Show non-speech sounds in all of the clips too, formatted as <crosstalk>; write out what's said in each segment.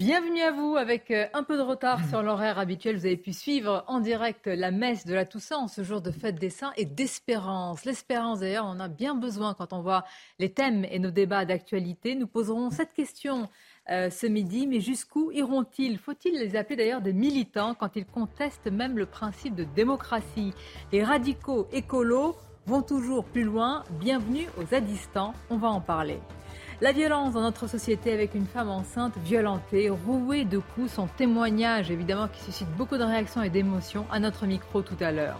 Bienvenue à vous avec euh, un peu de retard sur l'horaire habituel. Vous avez pu suivre en direct la messe de la Toussaint en ce jour de fête des saints et d'espérance. L'espérance d'ailleurs, on en a bien besoin quand on voit les thèmes et nos débats d'actualité. Nous poserons cette question euh, ce midi, mais jusqu'où iront-ils? Faut-il les appeler d'ailleurs des militants quand ils contestent même le principe de démocratie? Les radicaux écolos vont toujours plus loin. Bienvenue aux Zadistans, on va en parler. La violence dans notre société avec une femme enceinte violentée, rouée de coups, son témoignage évidemment qui suscite beaucoup de réactions et d'émotions à notre micro tout à l'heure.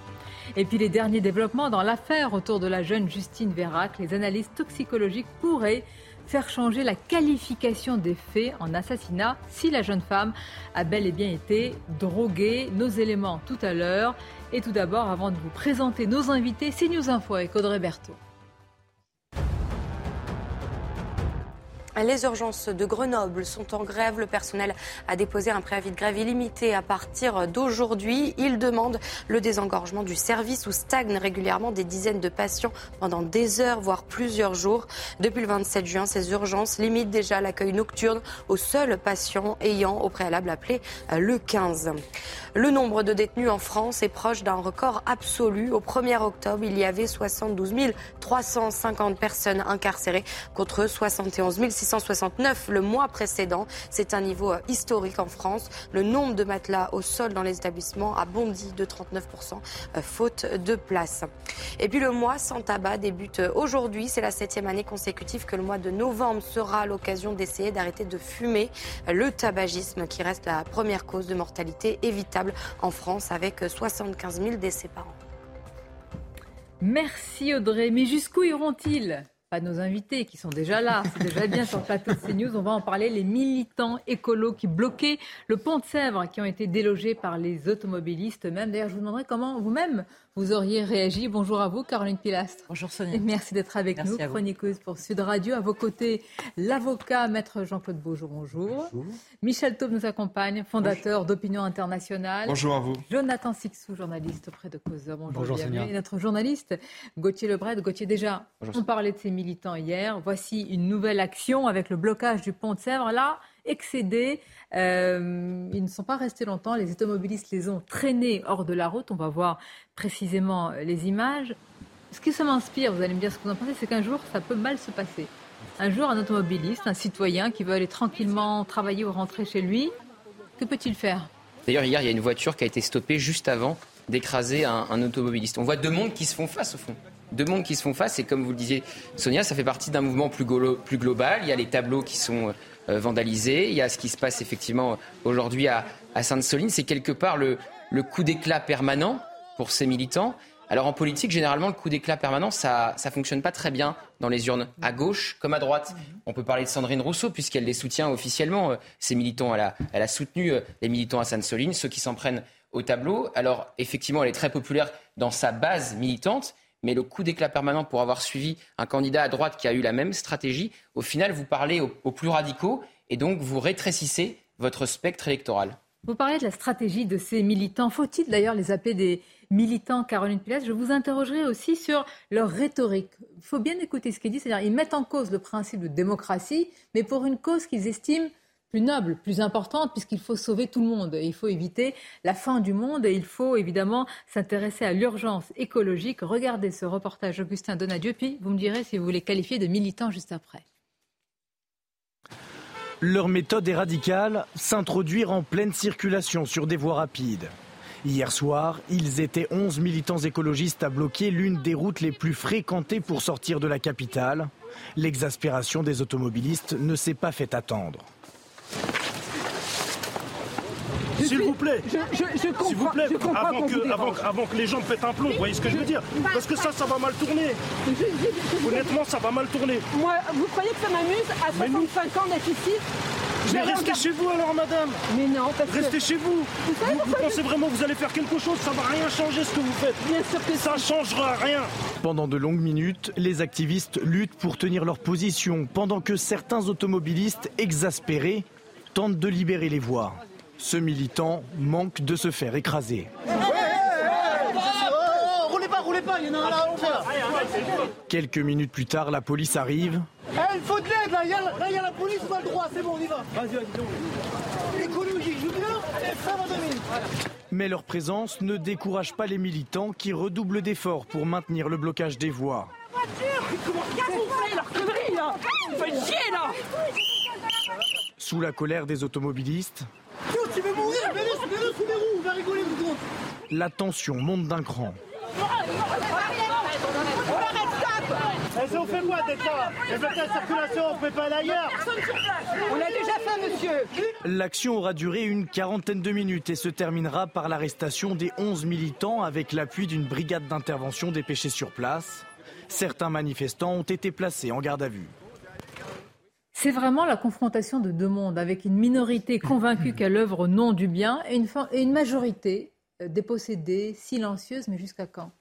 Et puis les derniers développements dans l'affaire autour de la jeune Justine Vérac, les analyses toxicologiques pourraient faire changer la qualification des faits en assassinat si la jeune femme a bel et bien été droguée. Nos éléments tout à l'heure. Et tout d'abord, avant de vous présenter nos invités, c'est News Info avec Audrey Berthaud. Les urgences de Grenoble sont en grève. Le personnel a déposé un préavis de grève illimité à partir d'aujourd'hui. Il demande le désengorgement du service où stagnent régulièrement des dizaines de patients pendant des heures, voire plusieurs jours. Depuis le 27 juin, ces urgences limitent déjà l'accueil nocturne aux seuls patients ayant au préalable appelé le 15. Le nombre de détenus en France est proche d'un record absolu. Au 1er octobre, il y avait 72 350 personnes incarcérées contre 71 669 le mois précédent. C'est un niveau historique en France. Le nombre de matelas au sol dans les établissements a bondi de 39%, euh, faute de place. Et puis le mois sans tabac débute aujourd'hui. C'est la septième année consécutive que le mois de novembre sera l'occasion d'essayer d'arrêter de fumer. Le tabagisme qui reste la première cause de mortalité évitable en France avec 75 000 décès par an. Merci Audrey. Mais jusqu'où iront-ils? Pas nos invités qui sont déjà là, c'est déjà bien sur le plateau de CNews. On va en parler. Les militants écolos qui bloquaient le pont de Sèvres, qui ont été délogés par les automobilistes même. D'ailleurs, je vous demanderai comment vous-même vous auriez réagi. Bonjour à vous, Caroline Pilastre. Bonjour Sonia. Et merci d'être avec nous, chroniqueuse pour Sud Radio. À vos côtés, l'avocat, maître Jean-Claude Beaujour. Bonjour. bonjour. Michel Taube nous accompagne, fondateur d'Opinion Internationale. Bonjour à vous. Jonathan Sixou, journaliste auprès de Causeur. Bonjour, bonjour Sonia. Et notre journaliste, Gauthier Lebret. Gauthier, déjà, on parlait de ces militants hier. Voici une nouvelle action avec le blocage du pont de Sèvres. Là, excédés. Euh, ils ne sont pas restés longtemps. Les automobilistes les ont traînés hors de la route. On va voir précisément les images. Ce qui ça m'inspire, vous allez me dire ce que vous en pensez, c'est qu'un jour, ça peut mal se passer. Un jour, un automobiliste, un citoyen qui veut aller tranquillement travailler ou rentrer chez lui, que peut-il faire? D'ailleurs, hier, il y a une voiture qui a été stoppée juste avant d'écraser un, automobiliste. On voit deux mondes qui se font face, au fond. Deux mondes qui se font face, et comme vous le disiez, Sonia, ça fait partie d'un mouvement plus, plus global. Il y a les tableaux qui sont euh, vandalisés. Il y a ce qui se passe effectivement aujourd'hui à, Sainte-Soline. C'est quelque part le, coup d'éclat permanent pour ces militants. Alors en politique, généralement, le coup d'éclat permanent, ça ne fonctionne pas très bien dans les urnes, à gauche comme à droite. On peut parler de Sandrine Rousseau, puisqu'elle les soutient officiellement. Euh, ces militants, elle a, elle a soutenu euh, les militants à Sainte-Soline, ceux qui s'en prennent au tableau. Alors effectivement, elle est très populaire dans sa base militante, mais le coup d'éclat permanent pour avoir suivi un candidat à droite qui a eu la même stratégie, au final, vous parlez aux, plus radicaux et donc vous rétrécissez votre spectre électoral. Vous parlez de la stratégie de ces militants. Faut-il d'ailleurs les appeler des militants, Caroline Pilas Je vous interrogerai aussi sur leur rhétorique. Il faut bien écouter ce qu'ils disent, c'est-à-dire ils mettent en cause le principe de démocratie, mais pour une cause qu'ils estiment plus noble, plus importante, puisqu'il faut sauver tout le monde. Il faut éviter la fin du monde et il faut évidemment s'intéresser à l'urgence écologique. Regardez ce reportage Augustin Donadieu, puis vous me direz si vous voulez qualifier de militant juste après. Leur méthode est radicale, s'introduire en pleine circulation sur des voies rapides. Hier soir, ils étaient 11 militants écologistes à bloquer l'une des routes les plus fréquentées pour sortir de la capitale. L'exaspération des automobilistes ne s'est pas fait attendre. S'il vous plaît. S'il vous plaît, avant que, avant, avant que les gens pètent un plomb, vous voyez ce que je veux dire Parce que ça, ça va mal tourner. Honnêtement, ça va mal tourner. Moi, vous croyez que ça m'amuse à 65 ans d'être ici mais restez chez vous alors, madame. Mais non, parce Restez chez vous. Vous, pensez vraiment que vous allez faire quelque chose Ça va rien changer ce que vous faites. Bien sûr que ça changera rien. Pendant de longues minutes, les activistes luttent pour tenir leur position, pendant que certains automobilistes exaspérés tentent de libérer les voies. Ce militant manque de se faire écraser. Quelques minutes plus tard, la police arrive. Eh, il faut de l'aide là, il y, a, la police, on a le droit, c'est bon, on y va. Vas-y, vas-y, L'écologie joue bien, et ça va. Mais leur présence ne décourage pas les militants qui redoublent d'efforts pour maintenir le blocage des voies. Sous la colère des automobilistes, la tension monte d'un cran. Elles ont fait quoi d'être là la circulation, on peut pas aller ailleurs On l'a déjà fait, monsieur L'action aura duré une quarantaine de minutes et se terminera par l'arrestation des 11 militants avec l'appui d'une brigade d'intervention dépêchée sur place. Certains manifestants ont été placés en garde à vue. C'est vraiment la confrontation de deux mondes, avec une minorité convaincue qu'elle œuvre au nom du bien et une, et une majorité euh, dépossédée, silencieuse, mais jusqu'à quand?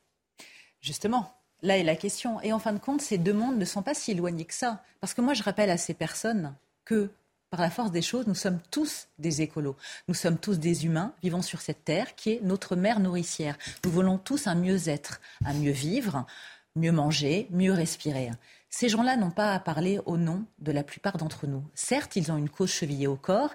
Justement, Là est la question. Et en fin de compte, ces deux mondes ne sont pas si éloignés que ça. Parce que moi, je rappelle à ces personnes que, par la force des choses, nous sommes tous des écolos. Nous sommes tous des humains vivant sur cette terre qui est notre mère nourricière. Nous voulons tous un mieux-être, un mieux vivre, mieux manger, mieux respirer. Ces gens-là n'ont pas à parler au nom de la plupart d'entre nous. Certes, ils ont une cause chevillée au corps.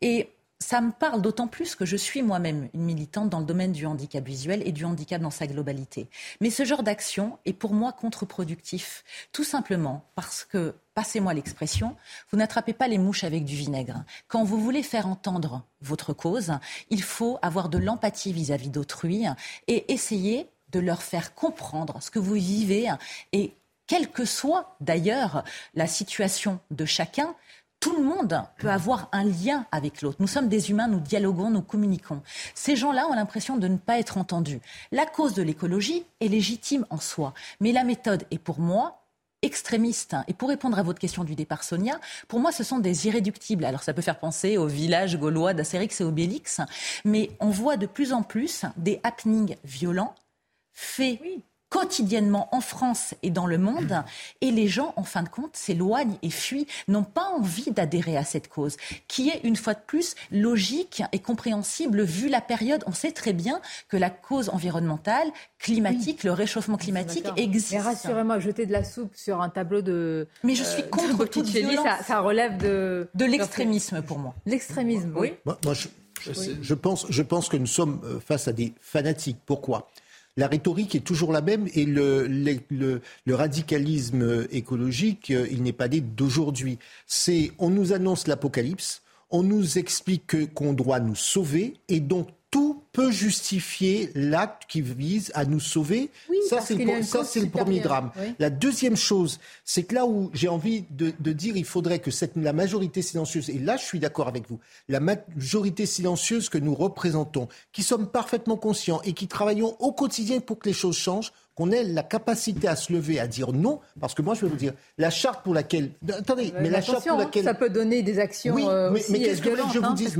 Et ça me parle d'autant plus que je suis moi-même une militante dans le domaine du handicap visuel et du handicap dans sa globalité. Mais ce genre d'action est pour moi contre-productif, tout simplement parce que, passez-moi l'expression, vous n'attrapez pas les mouches avec du vinaigre. Quand vous voulez faire entendre votre cause, il faut avoir de l'empathie vis-à-vis d'autrui et essayer de leur faire comprendre ce que vous vivez et quelle que soit d'ailleurs la situation de chacun, tout le monde peut avoir un lien avec l'autre. Nous sommes des humains, nous dialoguons, nous communiquons. Ces gens-là ont l'impression de ne pas être entendus. La cause de l'écologie est légitime en soi, mais la méthode est pour moi extrémiste. Et pour répondre à votre question du départ, Sonia, pour moi, ce sont des irréductibles. Alors, ça peut faire penser au village gaulois d'Astérix et Obélix, mais on voit de plus en plus des happenings violents faits quotidiennement en France et dans le monde. Et les gens, en fin de compte, s'éloignent et fuient, n'ont pas envie d'adhérer à cette cause, qui est une fois de plus logique et compréhensible vu la période. On sait très bien que la cause environnementale, climatique, le réchauffement climatique existe. Mais rassurez-moi, jeter de la soupe sur un tableau de. Mais je suis euh, contre toute violence. Ça, ça, relève de. De l'extrémisme pour moi. L'extrémisme, oui. Moi, je, pense, je pense que nous sommes euh, face à des fanatiques. Pourquoi? La rhétorique est toujours la même et le, radicalisme écologique, euh, il n'est pas né d'aujourd'hui. C'est on nous annonce l'apocalypse, on nous explique qu'on doit nous sauver et donc tout peut justifier l'acte qui vise à nous sauver. ça, c'est le, premier drame. La deuxième chose, c'est que là où j'ai envie de, dire, il faudrait que cette, la majorité silencieuse, et là je suis d'accord avec vous, la majorité silencieuse que nous représentons, qui sommes parfaitement conscients et qui travaillons au quotidien pour que les choses changent, qu'on ait la capacité à se lever, à dire non, parce que moi je vais vous dire, la charte pour laquelle... Attendez, mais, la charte pour hein, laquelle... Ça peut donner des actions oui, euh, mais, mais qu'est-ce que vous voulez que je vous hein, dise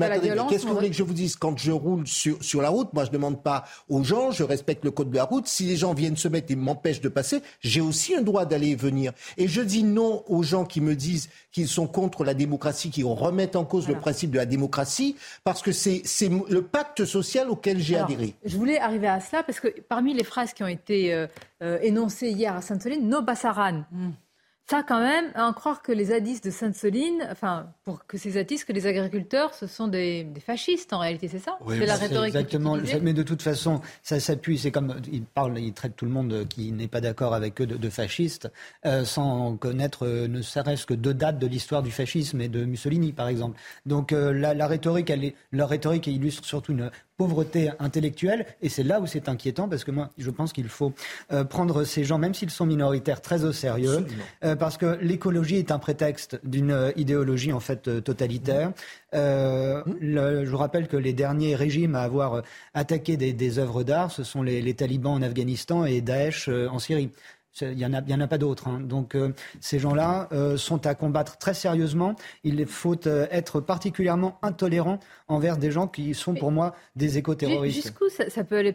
Qu'est-ce que vous voulez que je vous dise Quand je roule sur, sur la route, moi je ne demande pas aux gens, je respecte le code de la route, si les gens viennent se mettre et m'empêchent de passer, j'ai aussi un droit d'aller et venir. Et je dis non aux gens qui me disent qu'ils sont contre la démocratie, qui remettent en cause le principe de la démocratie, parce que c'est le pacte social auquel j'ai adhéré. Je voulais arriver à cela, parce que parmi les phrases qui ont été... Euh, énoncé hier à Sainte-Soline, no Bassaran. Mm. Ça, quand même, à en croire que les zadistes de Sainte-Soline, enfin, pour que ces zadistes, que les agriculteurs, ce sont des, fascistes en réalité, c'est ça C'est la rhétorique. Exactement. Mais de toute façon, ça s'appuie. C'est comme ils parlent, ils traitent tout le monde qui n'est pas d'accord avec eux de, fascistes, euh, sans connaître euh, ne serait-ce que deux dates de l'histoire du fascisme et de Mussolini, par exemple. Donc la, rhétorique, elle est, leur rhétorique illustre surtout une pauvreté intellectuelle. Et c'est là où c'est inquiétant parce que moi, je pense qu'il faut euh, prendre ces gens, même s'ils sont minoritaires, très au sérieux. Euh, parce que l'écologie est un prétexte d'une euh, idéologie en fait totalitaire. je vous rappelle que les derniers régimes à avoir attaqué des, œuvres d'art, ce sont les, les, talibans en Afghanistan et Daesh en Syrie. Il n'y en, en, a pas d'autres. Hein. Donc euh, ces gens-là euh, sont à combattre très sérieusement. Il faut euh, être particulièrement intolérant envers des gens qui sont pour moi des éco-terroristes. Jusqu'où ça, ça, peut aller?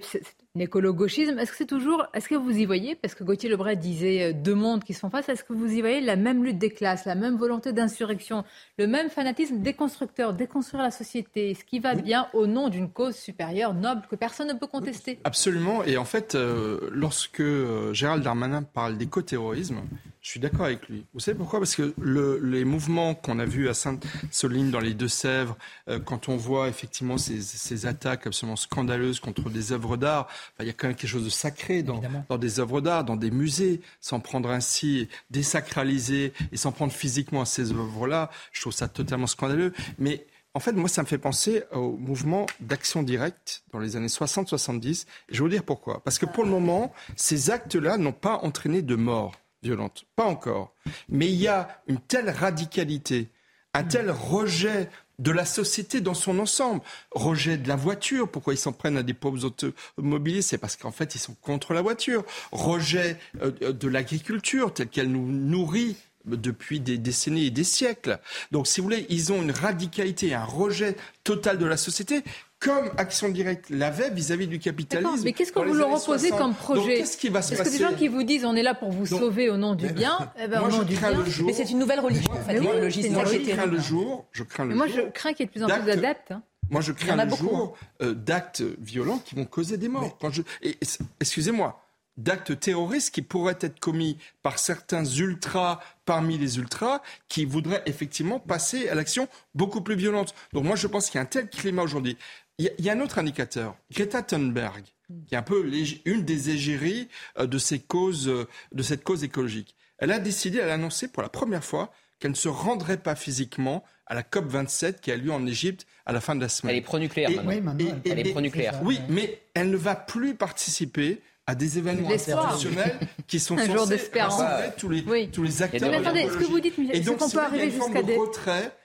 L'écolo-gauchisme, est-ce que c'est toujours, est-ce que vous y voyez, parce que Gauthier Lebret disait euh, deux mondes qui se font face, est-ce que vous y voyez la même lutte des classes, la même volonté d'insurrection, le même fanatisme déconstructeur, déconstruire la société, ce qui va bien au nom d'une cause supérieure, noble, que personne ne peut contester? Absolument, et en fait, euh, lorsque euh, Gérald Darmanin parle d'éco-terrorisme, je suis d'accord avec lui. Vous savez pourquoi? Parce que le, les mouvements qu'on a vus à Sainte-Soline, dans les Deux-Sèvres, euh, quand on voit effectivement ces, ces, attaques absolument scandaleuses contre des œuvres d'art, il y a quand même quelque chose de sacré dans, dans des œuvres d'art, dans des musées. S'en prendre ainsi, désacraliser et s'en prendre physiquement à ces œuvres-là, je trouve ça totalement scandaleux. Mais en fait, moi, ça me fait penser au mouvement d'action directe dans les années 60-70. Je vais vous dire pourquoi. Parce que pour le moment, ces actes-là n'ont pas entraîné de mort violente. Pas encore. Mais il y a une telle radicalité, un tel rejet de la société dans son ensemble. Rejet de la voiture. Pourquoi ils s'en prennent à des pauvres automobilistes? C'est parce qu'en fait, ils sont contre la voiture. Rejet euh, de l'agriculture telle qu'elle nous nourrit depuis des décennies et des siècles. Donc, si vous voulez, ils ont une radicalité, un rejet total de la société comme Action Directe l'avait vis-à-vis du capitalisme. Mais qu'est-ce que vous leur opposez comme projet Qu'est-ce qui va se passer Est-ce que des gens qui vous disent on est là pour vous sauver au nom du bien <laughs> eh ben, Moi, je crains le jour. Mais c'est une nouvelle religion, en fait, l'écologie. Moi, je crains le jour. Je crains le moi, jour. je crains qu'il y ait de plus en plus d'adeptes. Hein. Moi, je crains le jour euh, d'actes violents qui vont causer des morts. Quand je... Excusez-moi, d'actes terroristes qui pourraient être commis par certains ultras parmi les ultras qui voudraient effectivement passer à l'action beaucoup plus violente. Donc moi je pense qu'il y a un tel climat aujourd'hui. Il y, a un autre indicateur, Greta Thunberg, qui est un peu une des égéries euh, de, ces causes, euh, de cette cause écologique. Elle a décidé, elle a annoncé pour la première fois qu'elle ne se rendrait pas physiquement à la COP 27 qui a lieu en Égypte à la fin de la semaine. Elle est pro-nucléaire maintenant. Oui, elle est pro-nucléaire. Oui, mais elle ne va plus participer à des événements internationaux qui sont <laughs> un censés rassembler tous les, tous les acteurs. Mais attendez, ce que vous dites, c'est qu'on peut arriver jusqu'à des,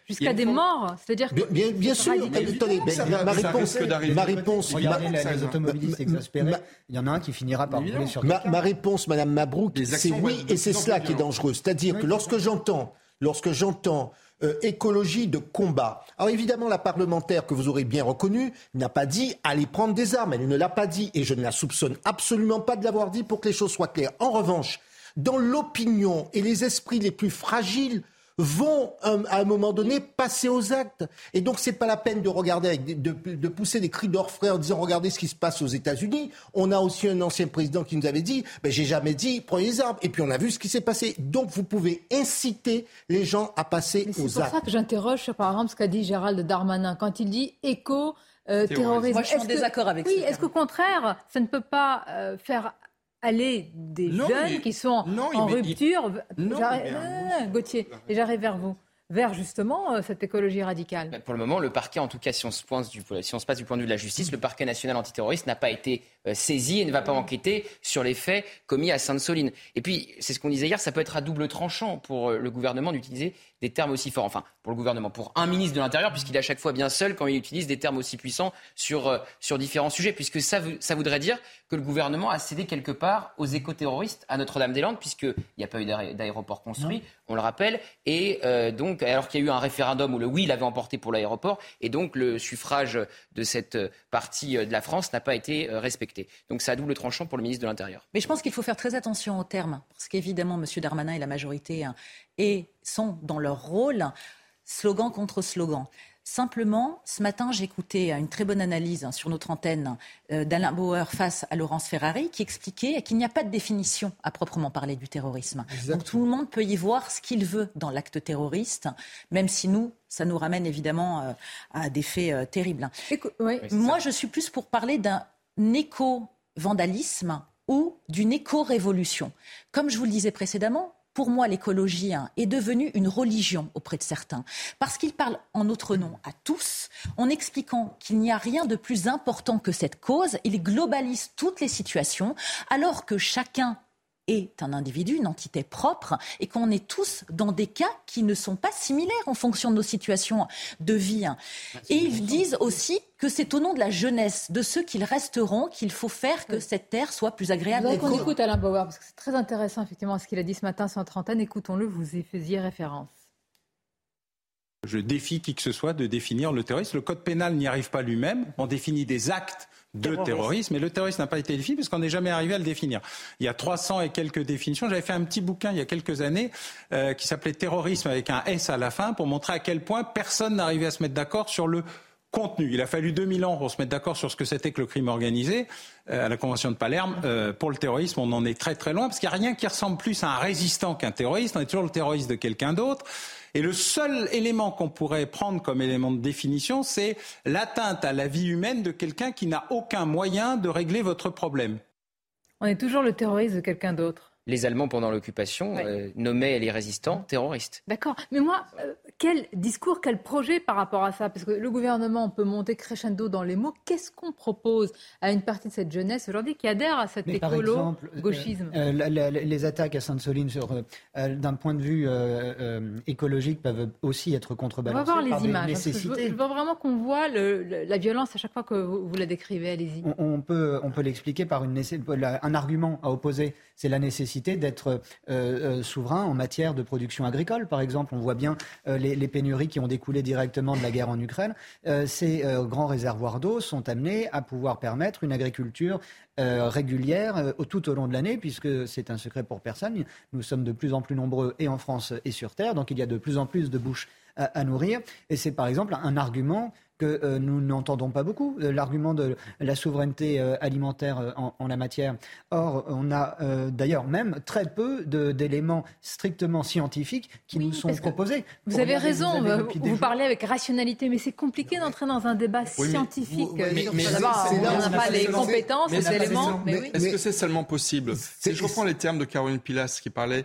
jusqu'à des morts C'est-à-dire que bien, bien sûr, attendez, ma réponse, ma réponse, regardez les automobilistes exaspérés, il y en a un qui finira par rouler sur ma, ma réponse, Madame Mabrouk, c'est oui, et c'est cela qui est dangereux. C'est-à-dire que lorsque j'entends, lorsque j'entends euh, écologie de combat. Alors évidemment, la parlementaire que vous aurez bien reconnue n'a pas dit allez prendre des armes. Elle ne l'a pas dit et je ne la soupçonne absolument pas de l'avoir dit pour que les choses soient claires. En revanche, dans l'opinion et les esprits les plus fragiles vont euh, à un moment donné passer aux actes. Et donc c'est pas la peine de regarder avec de, de pousser des cris d'orfraie en disant regardez ce qui se passe aux États-Unis. On a aussi un ancien président qui nous avait dit ben, j'ai jamais dit prenez les armes. Et puis on a vu ce qui s'est passé. Donc vous pouvez inciter les gens à passer aux actes. C'est pour ça que j'interroge par exemple ce qu'a dit Gérald Darmanin quand il dit éco. Euh, terrorisme. Moi, je suis en désaccord avec oui, Est-ce qu'au contraire, ça ne peut pas euh, faire aller des jeunes qui sont en rupture. Non, ah, Gauthier, et j'arrive vers vous vers justement euh, cette écologie radicale Pour le moment, le parquet, en tout cas, si on se, pointe du, si on se passe du point de vue de la justice, le parquet national antiterroriste n'a pas été euh, saisi et ne va pas enquêter sur les faits commis à Sainte-Soline. Et puis, c'est ce qu'on disait hier, ça peut être à double tranchant pour euh, le gouvernement d'utiliser des termes aussi forts. Enfin, pour le gouvernement, pour un ministre de l'Intérieur, puisqu'il est à chaque fois bien seul quand il utilise des termes aussi puissants sur, sur différents sujets, puisque ça, ça voudrait dire que le gouvernement a cédé quelque part aux éco-terroristes à Notre-Dame-des-Landes, puisqu'il n'y a pas eu d'aéroport construit, on le rappelle, et donc alors qu'il y a eu un référendum où le oui l'avait emporté pour l'aéroport, et donc le suffrage de cette partie de la France n'a pas été euh, Donc ça a double tranchant pour le ministre de l'Intérieur. Mais je pense qu'il faut faire très attention aux termes, parce qu'évidemment, M. Darmanin et la majorité hein, et sont dans leur rôle slogan contre slogan. Simplement, ce matin, j'écoutais une très bonne analyse hein, sur notre antenne euh, d'Alain Bauer face à Laurence Ferrari qui expliquait qu'il n'y a pas de définition à proprement parler du terrorisme. Donc tout le monde peut y voir ce qu'il veut dans l'acte terroriste, même si nous, ça nous ramène évidemment euh, à des faits euh, terribles. Moi, je suis plus pour parler d'un éco-vandalisme ou d'une éco-révolution. Comme je vous le disais précédemment, pour moi, l'écologie hein, est devenue une religion auprès de certains. Parce qu'ils parlent en notre nom à tous, en expliquant qu'il n'y a rien de plus important que cette cause. Ils globalisent toutes les situations, alors que chacun est un individu, une entité propre, et qu'on est tous dans des cas qui ne sont pas similaires en fonction de nos situations de vie. Ah, et ils disent aussi que c'est au nom de la jeunesse, de ceux qui resteront, qu'il faut faire que cette terre soit plus agréable. Donc on écoute Alain Bauer, parce que c'est très intéressant effectivement ce qu'il a dit ce matin sur trentaine. Écoutons-le, vous y faisiez référence. Je défie qui que ce soit de définir le terrorisme. Le code pénal n'y arrive pas lui-même. On définit des actes de terrorisme. Et le terrorisme n'a pas été défini parce qu'on n'est jamais arrivé à le définir. Il y a 300 et quelques définitions. J'avais fait un petit bouquin il y a quelques années euh, qui s'appelait Terrorisme avec un S à la fin pour montrer à quel point personne n'arrivait à se mettre d'accord sur le contenu. Il a fallu 2000 ans pour se mettre d'accord sur ce que c'était que le crime organisé. Euh, à la Convention de Palerme, euh, pour le terrorisme, on en est très très loin parce qu'il n'y a rien qui ressemble plus à un résistant qu'un terroriste. On est toujours le terroriste de quelqu'un d'autre. Et le seul élément qu'on pourrait prendre comme élément de définition, c'est l'atteinte à la vie humaine de quelqu'un qui n'a aucun moyen de régler votre problème. On est toujours le terroriste de quelqu'un d'autre les Allemands, pendant l'occupation, euh, nommaient les résistants terroristes. D'accord. Mais moi, euh, quel discours, quel projet par rapport à ça? Parce que le gouvernement peut monter crescendo dans les mots. Qu'est-ce qu'on propose à une partie de cette jeunesse aujourd'hui qui adhère à cet écolo-gauchisme euh, Les attaques à Sainte-Soline, d'un point de vue écologique, peuvent aussi être contrebalancées. On va voir les images. Hein, je, veux, vraiment qu'on voit la violence à chaque fois que vous, la décrivez. Allez-y. On, peut, on peut l'expliquer par une, un argument à opposer. C'est la nécessité d'être euh, euh, souverain en matière de production agricole. Par exemple, on voit bien euh, les, pénuries qui ont découlé directement de la guerre en Ukraine. ces grands réservoirs d'eau sont amenés à pouvoir permettre une agriculture régulière tout au long de l'année, puisque c'est un secret pour personne. Nous sommes de plus en plus nombreux et en France et sur Terre, donc il y a de plus en plus de bouches à nourrir. Et c'est par exemple un argument que euh, nous n'entendons pas beaucoup, euh, l'argument de la souveraineté euh, alimentaire en, la matière. Or, on a d'ailleurs même très peu d'éléments strictement scientifiques qui nous sont proposés. Vous avez raison, vous, parlez avec rationalité, mais c'est compliqué d'entrer dans un débat scientifique on n'a pas les compétences, les éléments. Est-ce que c'est seulement possible Si je reprends les termes de Caroline Pilas qui parlait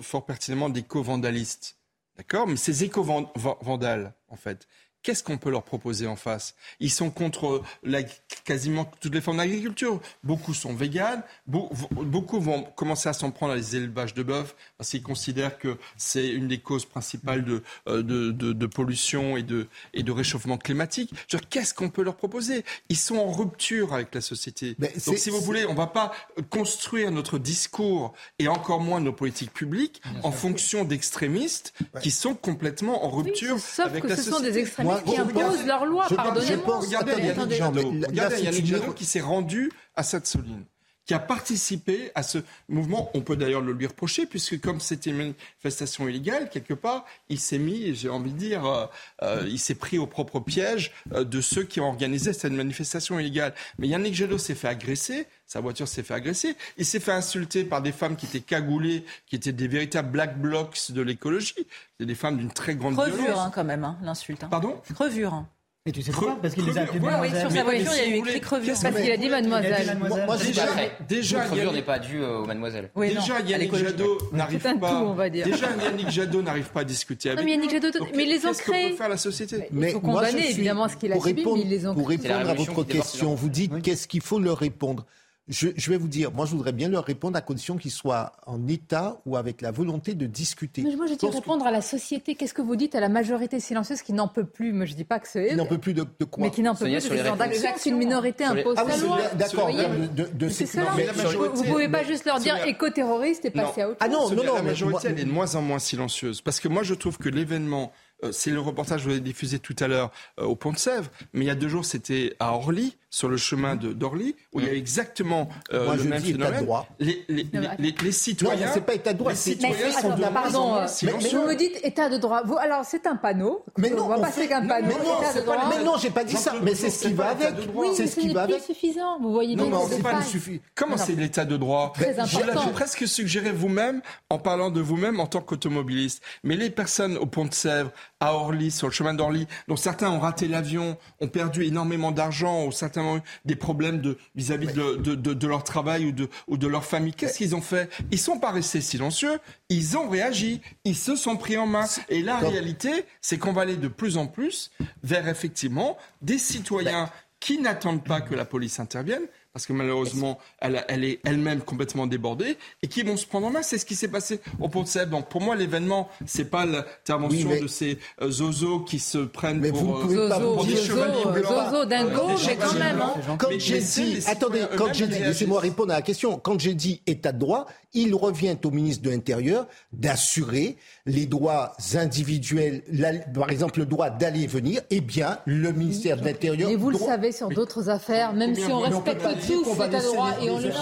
fort pertinemment d'éco-vandalistes, d'accord? Mais ces éco-vandales, en fait, qu'est-ce qu'on peut leur proposer en face? Ils sont contre la, quasiment toutes les formes d'agriculture. Beaucoup sont véganes, beaucoup vont commencer à s'en prendre à les élevages de bœuf parce qu'ils considèrent que c'est une des causes principales de, euh, de, de, pollution et de, et de réchauffement climatique. Qu'est-ce qu'on peut leur proposer? Ils sont en rupture avec la société. Donc si vous voulez, on ne va pas construire notre discours et encore moins nos politiques publiques en fonction d'extrémistes qui sont complètement en rupture avec la société qui imposent leurs lois, pardonnez-moi. Regardez Yannick Jadot qui s'est rendu à cette Soline qui a participé à ce mouvement. On peut d'ailleurs le lui reprocher, puisque comme c'était une manifestation illégale, quelque part, il s'est mis, j'ai envie de dire, euh, euh, il s'est pris au propre piège euh, de ceux qui ont organisé cette manifestation illégale. Mais Yannick Jadot s'est fait agresser, sa voiture s'est fait agresser, il s'est fait insulter par des femmes qui étaient cagoulées, qui étaient des véritables black blocs de l'écologie. C'est des femmes d'une très grande Crevure, violence. Hein, quand même, hein, l'insulte. Hein. Pardon? Crevure. Et tu sais pourquoi? Parce qu'il les a appelés mademoiselle. Oui, sur sa voiture, il y a eu écrit crevure. Parce qu'il a dit mademoiselle. Moi, déjà, déjà crevure n'est pas due aux mademoiselles. déjà, Yannick Jadot n'arrive pas. Déjà, Yannick Jadot n'arrive pas à discuter avec. Non, mais Yannick Jadot, mais les ont créés. Qu'est-ce qu'on peut faire la société Il faut condamner évidemment ce qu'il a subi, mais ils les ont Pour répondre à votre question, vous dites qu'est-ce qu'il faut leur répondre? Je, vais vous dire, moi je voudrais bien leur répondre à condition qu'ils soient en état ou avec la volonté de discuter. Mais moi je dis répondre à la société. Qu'est-ce que vous dites à la majorité silencieuse qui n'en peut plus? Moi je dis pas que c'est. Qui n'en peut plus de, quoi Mais qui n'en peut plus de ce genre qu'une minorité impose ah, loi. D'accord, de, de, ces Vous ne pouvez pas juste leur dire éco-terroriste et passer à autre chose. Ah non, non, non. La majorité elle est de moins en moins silencieuse. Parce que moi je trouve que l'événement euh, c'est le reportage que vous avez diffusé tout à l'heure euh, au Pont de Sèvres, mais il y a deux jours, c'était à Orly sur le chemin de d'Orly, où il y a exactement euh, Moi, le je même dis phénomène. Droit. Les, les, les, les, citoyens. Non, c'est pas état de droit. Les citoyens sont de pardon, euh, mais, mais, vous me dites état de droit. Vous, alors c'est un panneau. Mais non, on va passer qu'un panneau. Mais non, état de droit. mais non, j'ai pas dit ça. Mais c'est ce qui va avec. Oui, c'est ce qui va avec. suffisant. Vous voyez bien. Non, c'est pas suffisant. Comment c'est l'état de droit J'ai presque suggéré vous-même, en parlant de vous-même en tant qu'automobiliste. Mais les personnes au Pont de Sèvres, à Orly, sur le chemin d'Orly, dont certains ont raté l'avion, ont perdu énormément d'argent, ou certains certainement eu des problèmes de, vis-à-vis de, de, de, leur travail ou de, ou de leur famille. Qu'est-ce qu'ils ont fait? Ils sont pas restés silencieux, ils ont réagi, ils se sont pris en main. Et la réalité, c'est qu'on va aller de plus en plus vers effectivement des citoyens qui n'attendent pas que la police intervienne, parce que malheureusement, elle, elle est elle-même complètement débordée, et qui vont se prendre en main. C'est ce qui s'est passé au Pont de Sèvres. Donc pour moi, l'événement, c'est pas l'intervention de ces euh, zozos qui se prennent mais pour, vous ne pouvez euh, pas pour des chevaliers blancs. Zozo, dingo, mais quand même. hein. Quand j'ai dit, attendez, quand j'ai dit, laissez-moi répondre à la question. Quand j'ai dit état de droit, il revient au ministre de l'Intérieur d'assurer les droits individuels, la- par exemple le droit d'aller et venir. Eh bien, le ministère de l'Intérieur. Et vous le savez sur d'autres affaires, même si on respecte pas dire tous qu'on va l'état de laisser droit les- et on le chérit,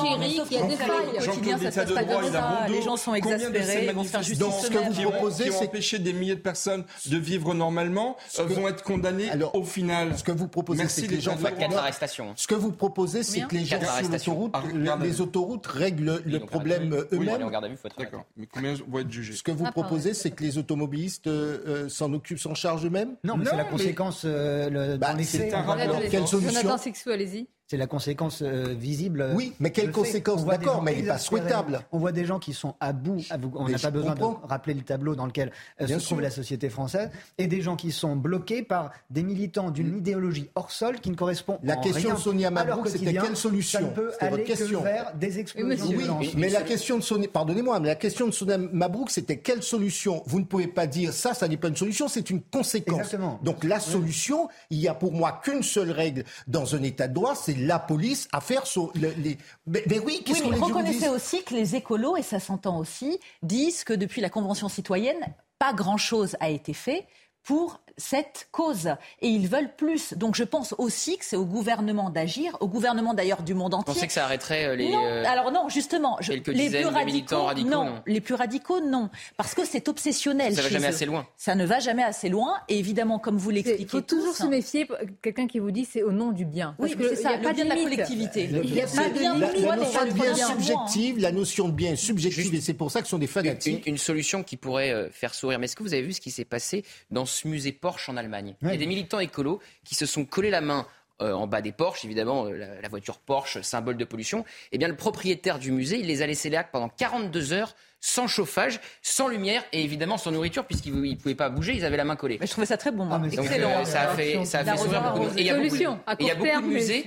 qu'il y a des failles. quotidien, ça se L'état de droit, il a bon. Les gens sont Combien de exaspérés, ils vont faire justice manifestants ce que vous proposez, qui ont c'est- empêché des milliers de personnes de vivre normalement que- vont être condamnés Alors, au final. Ce que vous proposez, c'est que les gens. arrestations. Ce que vous proposez, c'est que les gens sur l'autoroute, Ah, les autoroutes règlent le donc, problème eux-mêmes. D'accord. Mais combien vont être jugés Ce que vous proposez, c'est que les automobilistes euh, euh, s'en occupent, s'en chargent eux-mêmes? Non, mais c'est la conséquence euh, le- Bah, c'est un rapport. Quelle solution Jonathan Sixou, allez-y. C'est la conséquence euh, visible. euh, Oui, mais conséquences On voit des D'accord, gens mais elle n'est pas souhaitable. On voit des gens qui sont à bout. à bout. On Mais n'a pas besoin comprends. de rappeler le tableau dans lequel euh, se trouve la société française. Et des gens qui sont bloqués par des militants d'une idéologie hors sol qui ne correspond La en question rien de Sonia à leur Mabrouk, c'était quotidien. quelle solution Ça ne peut C'était votre aller que question. vers des explosions Oui, mais la question de Sonia, pardonnez-moi, mais la question de Sonia Mabrouk, c'était quelle solution Vous ne pouvez pas dire ça, ça n'est pas une solution, c'est une conséquence. Exactement. Donc la solution, il y a pour moi qu'une seule règle dans un État de droit, c'est la police à faire son, le- les. Mais, mais oui, qu'est-ce Oui, les reconnaissez aussi que les écolos, et ça s'entend aussi, disent que depuis la Convention citoyenne, pas grand-chose a été fait pour cette cause. Et ils veulent plus. Donc je pense aussi que c'est au gouvernement d'agir, au gouvernement d'ailleurs du monde Vous entier. pensez que ça arrêterait euh, les. Non, euh, alors non, justement, je- quelques les plus de radicaux, non. les plus radicaux, non, parce que c'est obsessionnel. Ça va chez jamais eux. assez loin. Ça ne va jamais assez loin, et évidemment, comme vous Il l'expliquez faut toujours tous, se méfier, quelqu'un qui vous dit c'est au nom du bien. Oui, que c'est il y a ça, le pas bien de la limite. collectivité. Le- Il y a pas de bien la, de la notion de bien subjective, la notion de bien subjective, et c'est pour ça que ce sont des une, fanatiques. une solution qui pourrait euh, faire sourire. Mais est-ce que vous avez vu ce qui s'est passé dans ce musée Porsche en Allemagne Il y a des militants écolos qui se sont collés la main euh, en bas des Porsche, évidemment, euh, la, la voiture Porsche, symbole de pollution. Eh bien, le propriétaire du musée, il les a laissés là pendant 42 heures, sans chauffage, sans lumière et évidemment sans nourriture, puisqu'ils ne pouvaient pas bouger, ils avaient la main collée. Mais je trouvais ça très bon. mais c'est- Donc Excellent. euh, ça a fait, ça a fait sourire beaucoup de monde. Et il y a beaucoup de- et il y a beaucoup musées.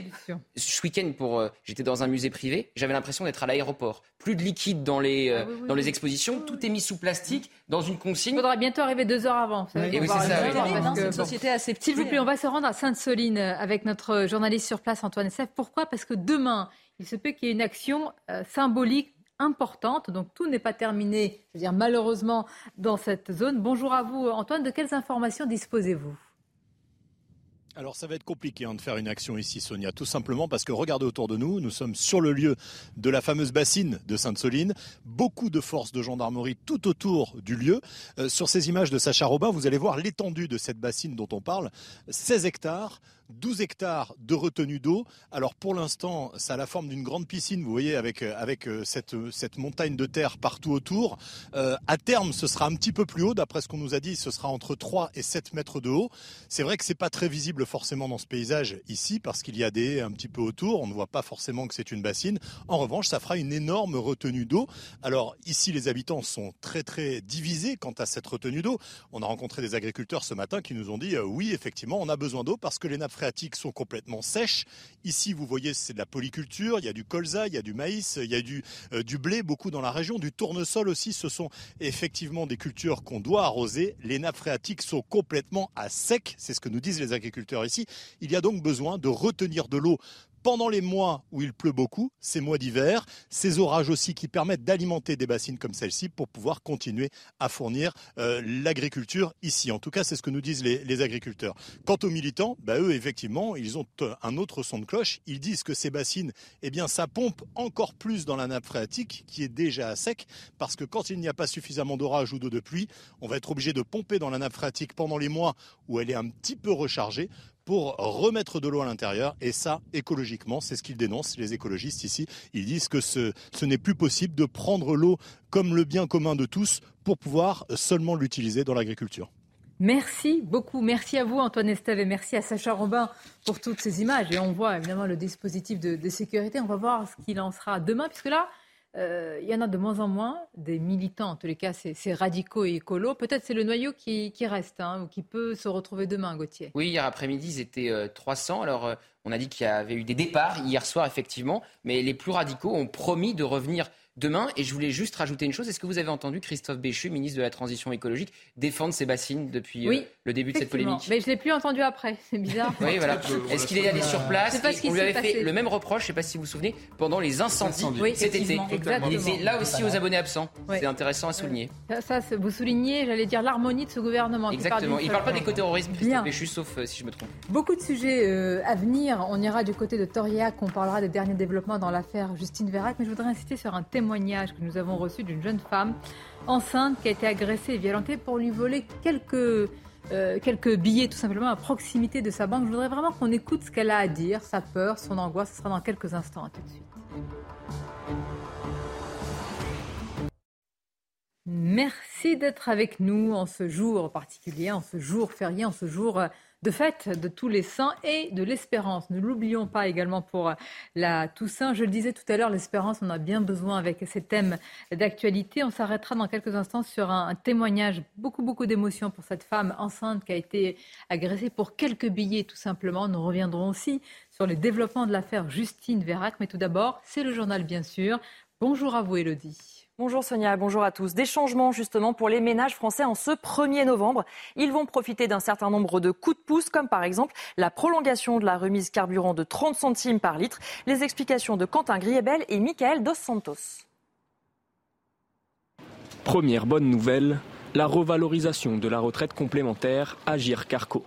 Ce week-end, pour, euh, j'étais dans un musée privé, j'avais l'impression d'être à l'aéroport. Plus de liquide dans les, euh, Ah oui, oui, dans les oui. expositions, tout est mis sous plastique, dans une Il consigne. faudra bientôt arriver deux heures avant. vous savez, Oui, c'est ça, hein, c'est une société assez S'il vous plaît, on va se rendre à Sainte-Soline euh, avec notre journaliste sur place, Antoine Seff. Pourquoi? Parce que demain, il se peut qu'il y ait une action euh, symbolique importante. Donc tout n'est pas terminé, je veux dire malheureusement, dans cette zone. Bonjour à vous, Antoine. De quelles informations disposez-vous? Alors ça va être compliqué hein, de faire une action ici, Sonia, tout simplement parce que regardez autour de nous, nous sommes sur le lieu de la fameuse bassine de Sainte-Soline, beaucoup de forces de gendarmerie tout autour du lieu. Euh, sur ces images de Sacha Robin, vous allez voir l'étendue de cette bassine dont on parle, 16 hectares. 12 hectares de retenue d'eau. Alors pour l'instant, ça a la forme d'une grande piscine, vous voyez, avec, euh, avec euh, cette, montagne de terre partout autour. Euh, à terme, ce sera un petit peu plus haut, d'après ce qu'on nous a dit, ce sera entre 3 et 7 mètres de haut. C'est vrai que c'est pas très visible forcément dans ce paysage ici, parce qu'il y a des un petit peu autour, on ne voit pas forcément que c'est une bassine. En revanche, ça fera une énorme retenue d'eau. Alors ici, les habitants sont très très divisés quant à cette retenue d'eau. On a rencontré des agriculteurs ce matin qui nous ont dit euh, oui, effectivement, on a besoin d'eau parce que les nappes phréatiques sont complètement sèches. Ici, vous voyez, c'est de la polyculture, il y a du colza, il y a du maïs, il y a euh, du blé, beaucoup dans la région, du tournesol aussi. Ce sont effectivement des cultures qu'on doit arroser. Les nappes phréatiques sont complètement à sec, c'est ce que nous disent les agriculteurs ici. Il y a donc besoin de retenir de l'eau pendant les mois où il pleut beaucoup, ces mois d'hiver, ces orages aussi qui permettent d'alimenter des bassines comme celle-ci pour pouvoir continuer à fournir euh, l'agriculture ici. En tout cas, c'est ce que nous disent les, agriculteurs. Quant aux militants, bah, eux, effectivement, ils ont euh, un autre son de cloche. Ils disent que ces bassines, eh bien, ça pompe encore plus dans la nappe phréatique qui est déjà à sec parce que quand il n'y a pas suffisamment d'orage ou d'eau de pluie, on va être obligé de pomper dans la nappe phréatique pendant les mois où elle est un petit peu rechargée pour remettre de l'eau à l'intérieur. Et ça, écologiquement, c'est ce qu'ils dénoncent, les écologistes ici. Ils disent que ce, n'est plus possible de prendre l'eau comme le bien commun de tous pour pouvoir seulement l'utiliser dans l'agriculture. Merci beaucoup. Merci à vous, Antoine Estève, et merci à Sacha Robin pour toutes ces images. Et on voit évidemment le dispositif de, sécurité. On va voir ce qu'il en sera demain, puisque là, euh, il y en a de moins en moins des militants, en tous les cas, c'est radicaux et écolos. Peut-être c'est le noyau qui, reste, hein, ou qui peut se retrouver demain, Gauthier. Oui, hier après-midi, ils étaient 300. Euh, Alors, euh, on a dit qu'il y avait eu des départs hier soir, effectivement, mais les plus radicaux ont promis de revenir demain. Et je voulais juste rajouter une chose. Est-ce que vous avez entendu Christophe Béchu, ministre de la Transition écologique, défendre ses bassines depuis oui, le début de cette polémique? Mais je ne l'ai plus entendu après, c'est bizarre. oui, voilà. Est-ce qu'il est allé sur place On lui avait fait le même reproche, je ne sais pas si vous vous souvenez, pendant les incendies cet été. C'est là aussi aux abonnés absents. C'est intéressant à souligner. Ça, vous soulignez, j'allais dire, l'harmonie de ce gouvernement. Exactement. Il ne parle pas d'éco-terrorisme, Christophe Béchu, sauf euh, si je me trompe. Beaucoup de sujets euh, à venir. On ira du côté de Toriac, on parlera des derniers développements dans l'affaire Justine Vérac, mais je voudrais insister sur un témoignage que nous avons reçu d'une jeune femme enceinte qui a été agressée et violentée pour lui voler quelques euh, quelques billets tout simplement à proximité de sa banque. Je voudrais vraiment qu'on écoute ce qu'elle a à dire, sa peur, son angoisse. Ce sera dans quelques instants. À tout de suite. Merci d'être avec nous en ce jour particulier, en ce jour férié, en ce jour euh, de fête de tous les saints et de l'espérance. Ne l'oublions pas également pour la Toussaint. Je le disais tout à l'heure, l'espérance, on a bien besoin avec ces thèmes d'actualité. On s'arrêtera dans quelques instants sur un, témoignage, beaucoup, beaucoup d'émotions pour cette femme enceinte qui a été agressée pour quelques billets, tout simplement. Nous reviendrons aussi sur les développements de l'affaire Justine Vérac. Mais tout d'abord, c'est le journal, bien sûr. Bonjour à vous, Elodie. Bonjour Sonia, bonjour à tous. Des changements justement pour les ménages français en ce 1er novembre. Ils vont profiter d'un certain nombre de coups de pouce, comme par exemple la prolongation de la remise carburant de 30 centimes par litre. Les explications de Quentin Griebel et Michael Dos Santos. Première bonne nouvelle, la revalorisation de la retraite complémentaire Agir Carco.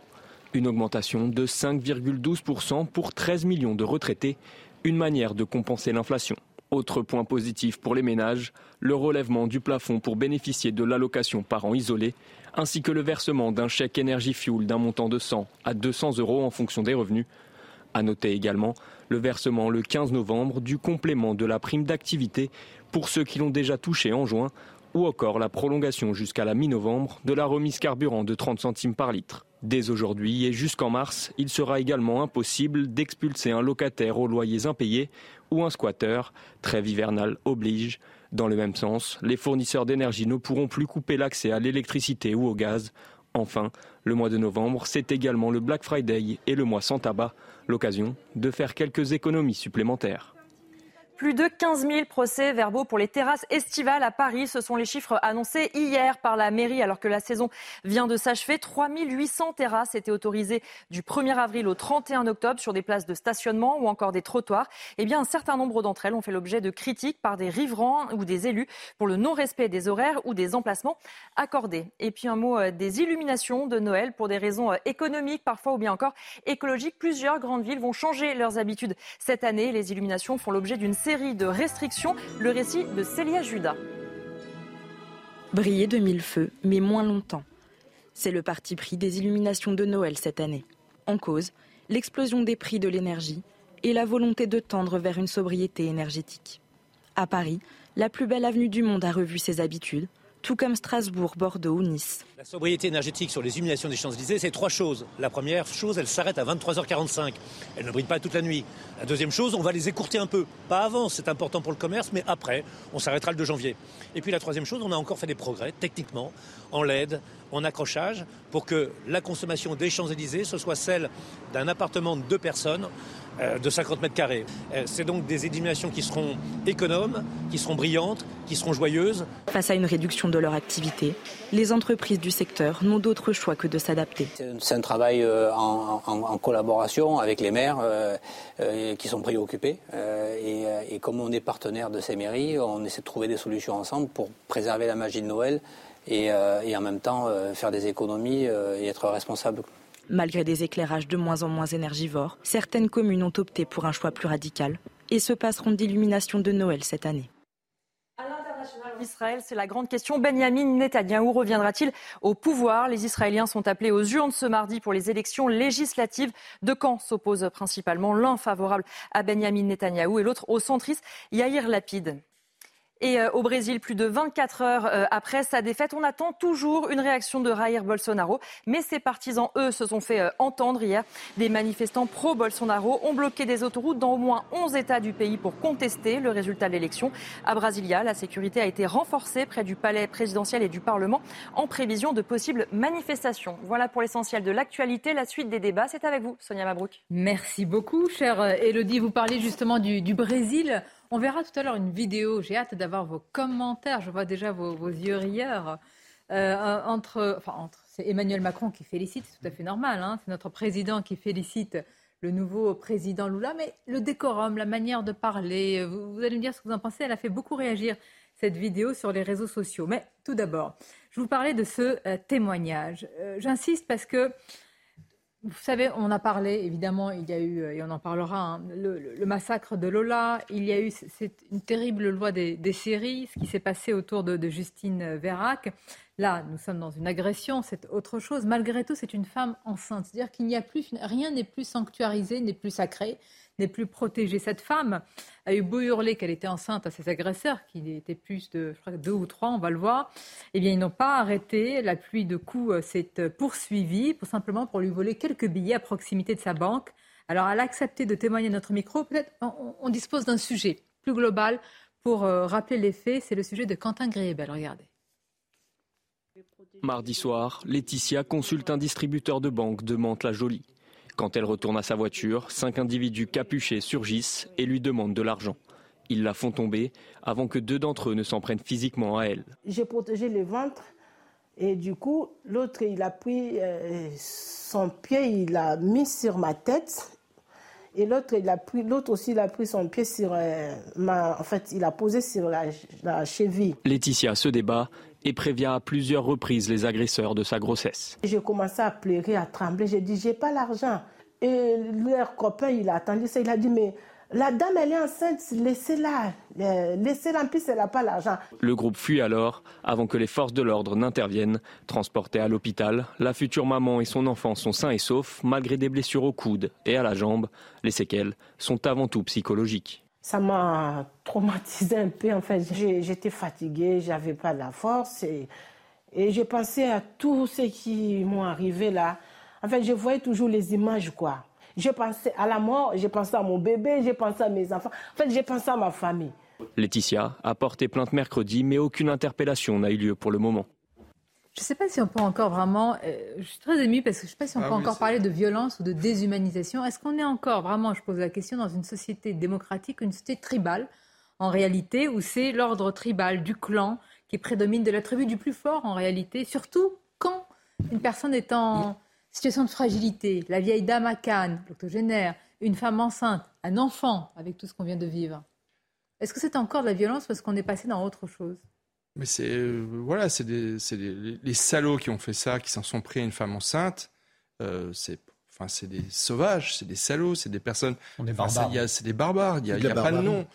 Une augmentation de 5,12% pour 13 millions de retraités, une manière de compenser l'inflation. Autre point positif pour les ménages, le relèvement du plafond pour bénéficier de l'allocation parent isolé, ainsi que le versement d'un chèque énergie fuel d'un montant de 100 à 200 euros en fonction des revenus. À noter également le versement le 15 novembre du complément de la prime d'activité pour ceux qui l'ont déjà touché en juin, ou encore la prolongation jusqu'à la mi-novembre de la remise carburant de 30 centimes par litre. Dès aujourd'hui et jusqu'en mars, il sera également impossible d'expulser un locataire aux loyers impayés ou un squatter. Trêve hivernale oblige. Dans le même sens, les fournisseurs d'énergie ne pourront plus couper l'accès à l'électricité ou au gaz. Enfin, le mois de novembre, c'est également le Black Friday et le mois sans tabac, l'occasion de faire quelques économies supplémentaires. Plus de 15 000 procès verbaux pour les terrasses estivales à Paris. Ce sont les chiffres annoncés hier par la mairie alors que la saison vient de s'achever. 3 800 terrasses étaient autorisées du 1er avril au 31 octobre sur des places de stationnement ou encore des trottoirs. Eh bien, un certain nombre d'entre elles ont fait l'objet de critiques par des riverains ou des élus pour le non-respect des horaires ou des emplacements accordés. Et puis un mot euh, des illuminations de Noël pour des raisons euh, économiques parfois ou bien encore écologiques. Plusieurs grandes villes vont changer leurs habitudes cette année. Les illuminations font l'objet d'une série de restrictions. Le récit de Célia Judas. Briller de mille feux, mais moins longtemps. C'est le parti pris des illuminations de Noël cette année. En cause, l'explosion des prix de l'énergie et la volonté de tendre vers une sobriété énergétique. À Paris, la plus belle avenue du monde a revu ses habitudes tout comme Strasbourg, Bordeaux ou Nice. La sobriété énergétique sur les illuminations des Champs-Élysées, c'est trois choses. La première chose, elle s'arrête à 23h45. Elle ne brille pas toute la nuit. La deuxième chose, on va les écourter un peu. Pas avant, c'est important pour le commerce, mais après, on s'arrêtera le 2 janvier. Et puis la troisième chose, on a encore fait des progrès techniquement en LED, en accrochage, pour que la consommation des Champs-Élysées, ce soit celle d'un appartement de deux personnes de 50 mètres carrés. Euh, c'est donc des illuminations qui seront économes, qui seront brillantes, qui seront joyeuses. Face à une réduction de leur activité, les entreprises du secteur n'ont d'autre choix que de s'adapter. C'est un travail euh, en, collaboration avec les maires qui sont préoccupés. Et, comme on est partenaire de ces mairies, on essaie de trouver des solutions ensemble pour préserver la magie de Noël et, et en même temps faire des économies et être responsable. Malgré des éclairages de moins en moins énergivores, certaines communes ont opté pour un choix plus radical et se passeront d'illumination de Noël cette année. Israël, c'est la grande question. Benjamin Netanyahou reviendra-t-il au pouvoir? Les Israéliens sont appelés aux urnes ce mardi pour les élections législatives. De camps s'opposent principalement l'un favorable à Benjamin Netanyahou et l'autre au centriste Yair Lapid. Et euh, au Brésil, plus de 24 heures euh, après sa défaite, on attend toujours une réaction de Jair Bolsonaro. Mais ses partisans, eux, se sont fait euh, entendre hier. Des manifestants pro-Bolsonaro ont bloqué des autoroutes dans au moins 11 États du pays pour contester le résultat de l'élection. À Brasilia, la sécurité a été renforcée près du palais présidentiel et du Parlement en prévision de possibles manifestations. Voilà pour l'essentiel de l'actualité. La suite des débats, c'est avec vous, Sonia Mabrouk. Merci beaucoup, chère Elodie. Vous parlez justement du, du Brésil. On verra tout à l'heure une vidéo. J'ai hâte d'avoir vos commentaires. Je vois déjà vos, yeux rieurs. Euh, entre, enfin, entre, c'est Emmanuel Macron qui félicite, c'est tout à fait normal. Hein. c'est notre président qui félicite le nouveau président Lula. Mais le décorum, la manière de parler, vous, allez me dire ce que vous en pensez. Elle a fait beaucoup réagir cette vidéo sur les réseaux sociaux. Mais tout d'abord, je vous parlais de ce euh, témoignage. Euh, j'insiste parce que vous savez, on a parlé, évidemment, il y a eu, et on en parlera, hein, le, massacre de Lola, il y a eu c'est une terrible loi des, séries, ce qui s'est passé autour de, de, Justine Vérac. Là, nous sommes dans une agression, c'est autre chose. Malgré tout, c'est une femme enceinte. C'est-à-dire qu'il n'y a plus, rien n'est plus sanctuarisé, n'est plus sacré n'est plus protégée. Cette femme a eu beau hurler qu'elle était enceinte à ses agresseurs, qui étaient plus de deux ou trois, on va le voir. Eh bien, ils n'ont pas arrêté. La pluie de coups euh, s'est euh, poursuivie, pour simplement pour lui voler quelques billets à proximité de sa banque. Alors, elle a accepté de témoigner à notre micro. Peut-être on, dispose d'un sujet plus global pour euh, rappeler les faits. C'est le sujet de Quentin Griebel. Regardez. Mardi soir, Laetitia consulte un distributeur de banque de Mantes-la-Jolie. Quand elle retourne à sa voiture, cinq individus capuchés surgissent et lui demandent de l'argent. Ils la font tomber avant que deux d'entre eux ne s'en prennent physiquement à elle. J'ai protégé le ventre et du coup, l'autre, il a pris euh, son pied, il l'a mis sur ma tête. Et l'autre, il a pris, l'autre aussi, il a pris son pied sur euh, ma, en fait, il a posé sur la, la cheville. Laetitia se débat et prévient à plusieurs reprises les agresseurs de sa grossesse. J'ai commencé à pleurer, à trembler. J'ai dit, j'ai pas l'argent. Et leur copain, il a attendu ça. Il a dit, mais la dame, elle est enceinte, laissez-la. Euh, laissez-la, en plus, elle n'a pas l'argent. Le groupe fuit alors, avant que les forces de l'ordre n'interviennent. Transportée à l'hôpital, la future maman et son enfant sont sains et saufs, malgré des blessures au coude et à la jambe. Les séquelles sont avant tout psychologiques ça m'a traumatisé un peu. En fait, j'étais fatiguée, j'avais pas la force et, et j'ai pensé à tout ce qui m'ont arrivé là. En fait, je voyais toujours les images, quoi. J'ai pensé à la mort, j'ai pensé à mon bébé, j'ai pensé à mes enfants. En fait, j'ai pensé à ma famille. Laetitia a porté plainte mercredi, mais aucune interpellation n'a eu lieu pour le moment. Je ne sais pas si on peut encore vraiment. Euh, je suis très émue parce que je ne sais pas si on ah peut encore parler de violence ou de déshumanisation. Est-ce qu'on est encore vraiment, je pose la question, dans une société démocratique, une société tribale, en réalité, où c'est l'ordre tribal du clan qui prédomine, de la tribu du plus fort, en réalité, surtout quand une personne est en situation de fragilité, la vieille dame à Cannes, l'octogénaire, une femme enceinte, un enfant, avec tout ce qu'on vient de vivre. Est-ce que c'est encore de la violence parce qu'on est passé dans autre chose? Mais c'est euh, voilà, c'est les salauds qui ont fait ça, qui s'en sont pris à une femme enceinte. Euh, c'est enfin c'est des sauvages, c'est des salauds, c'est des personnes. c'est des barbares. Il n'y a, pas de nom.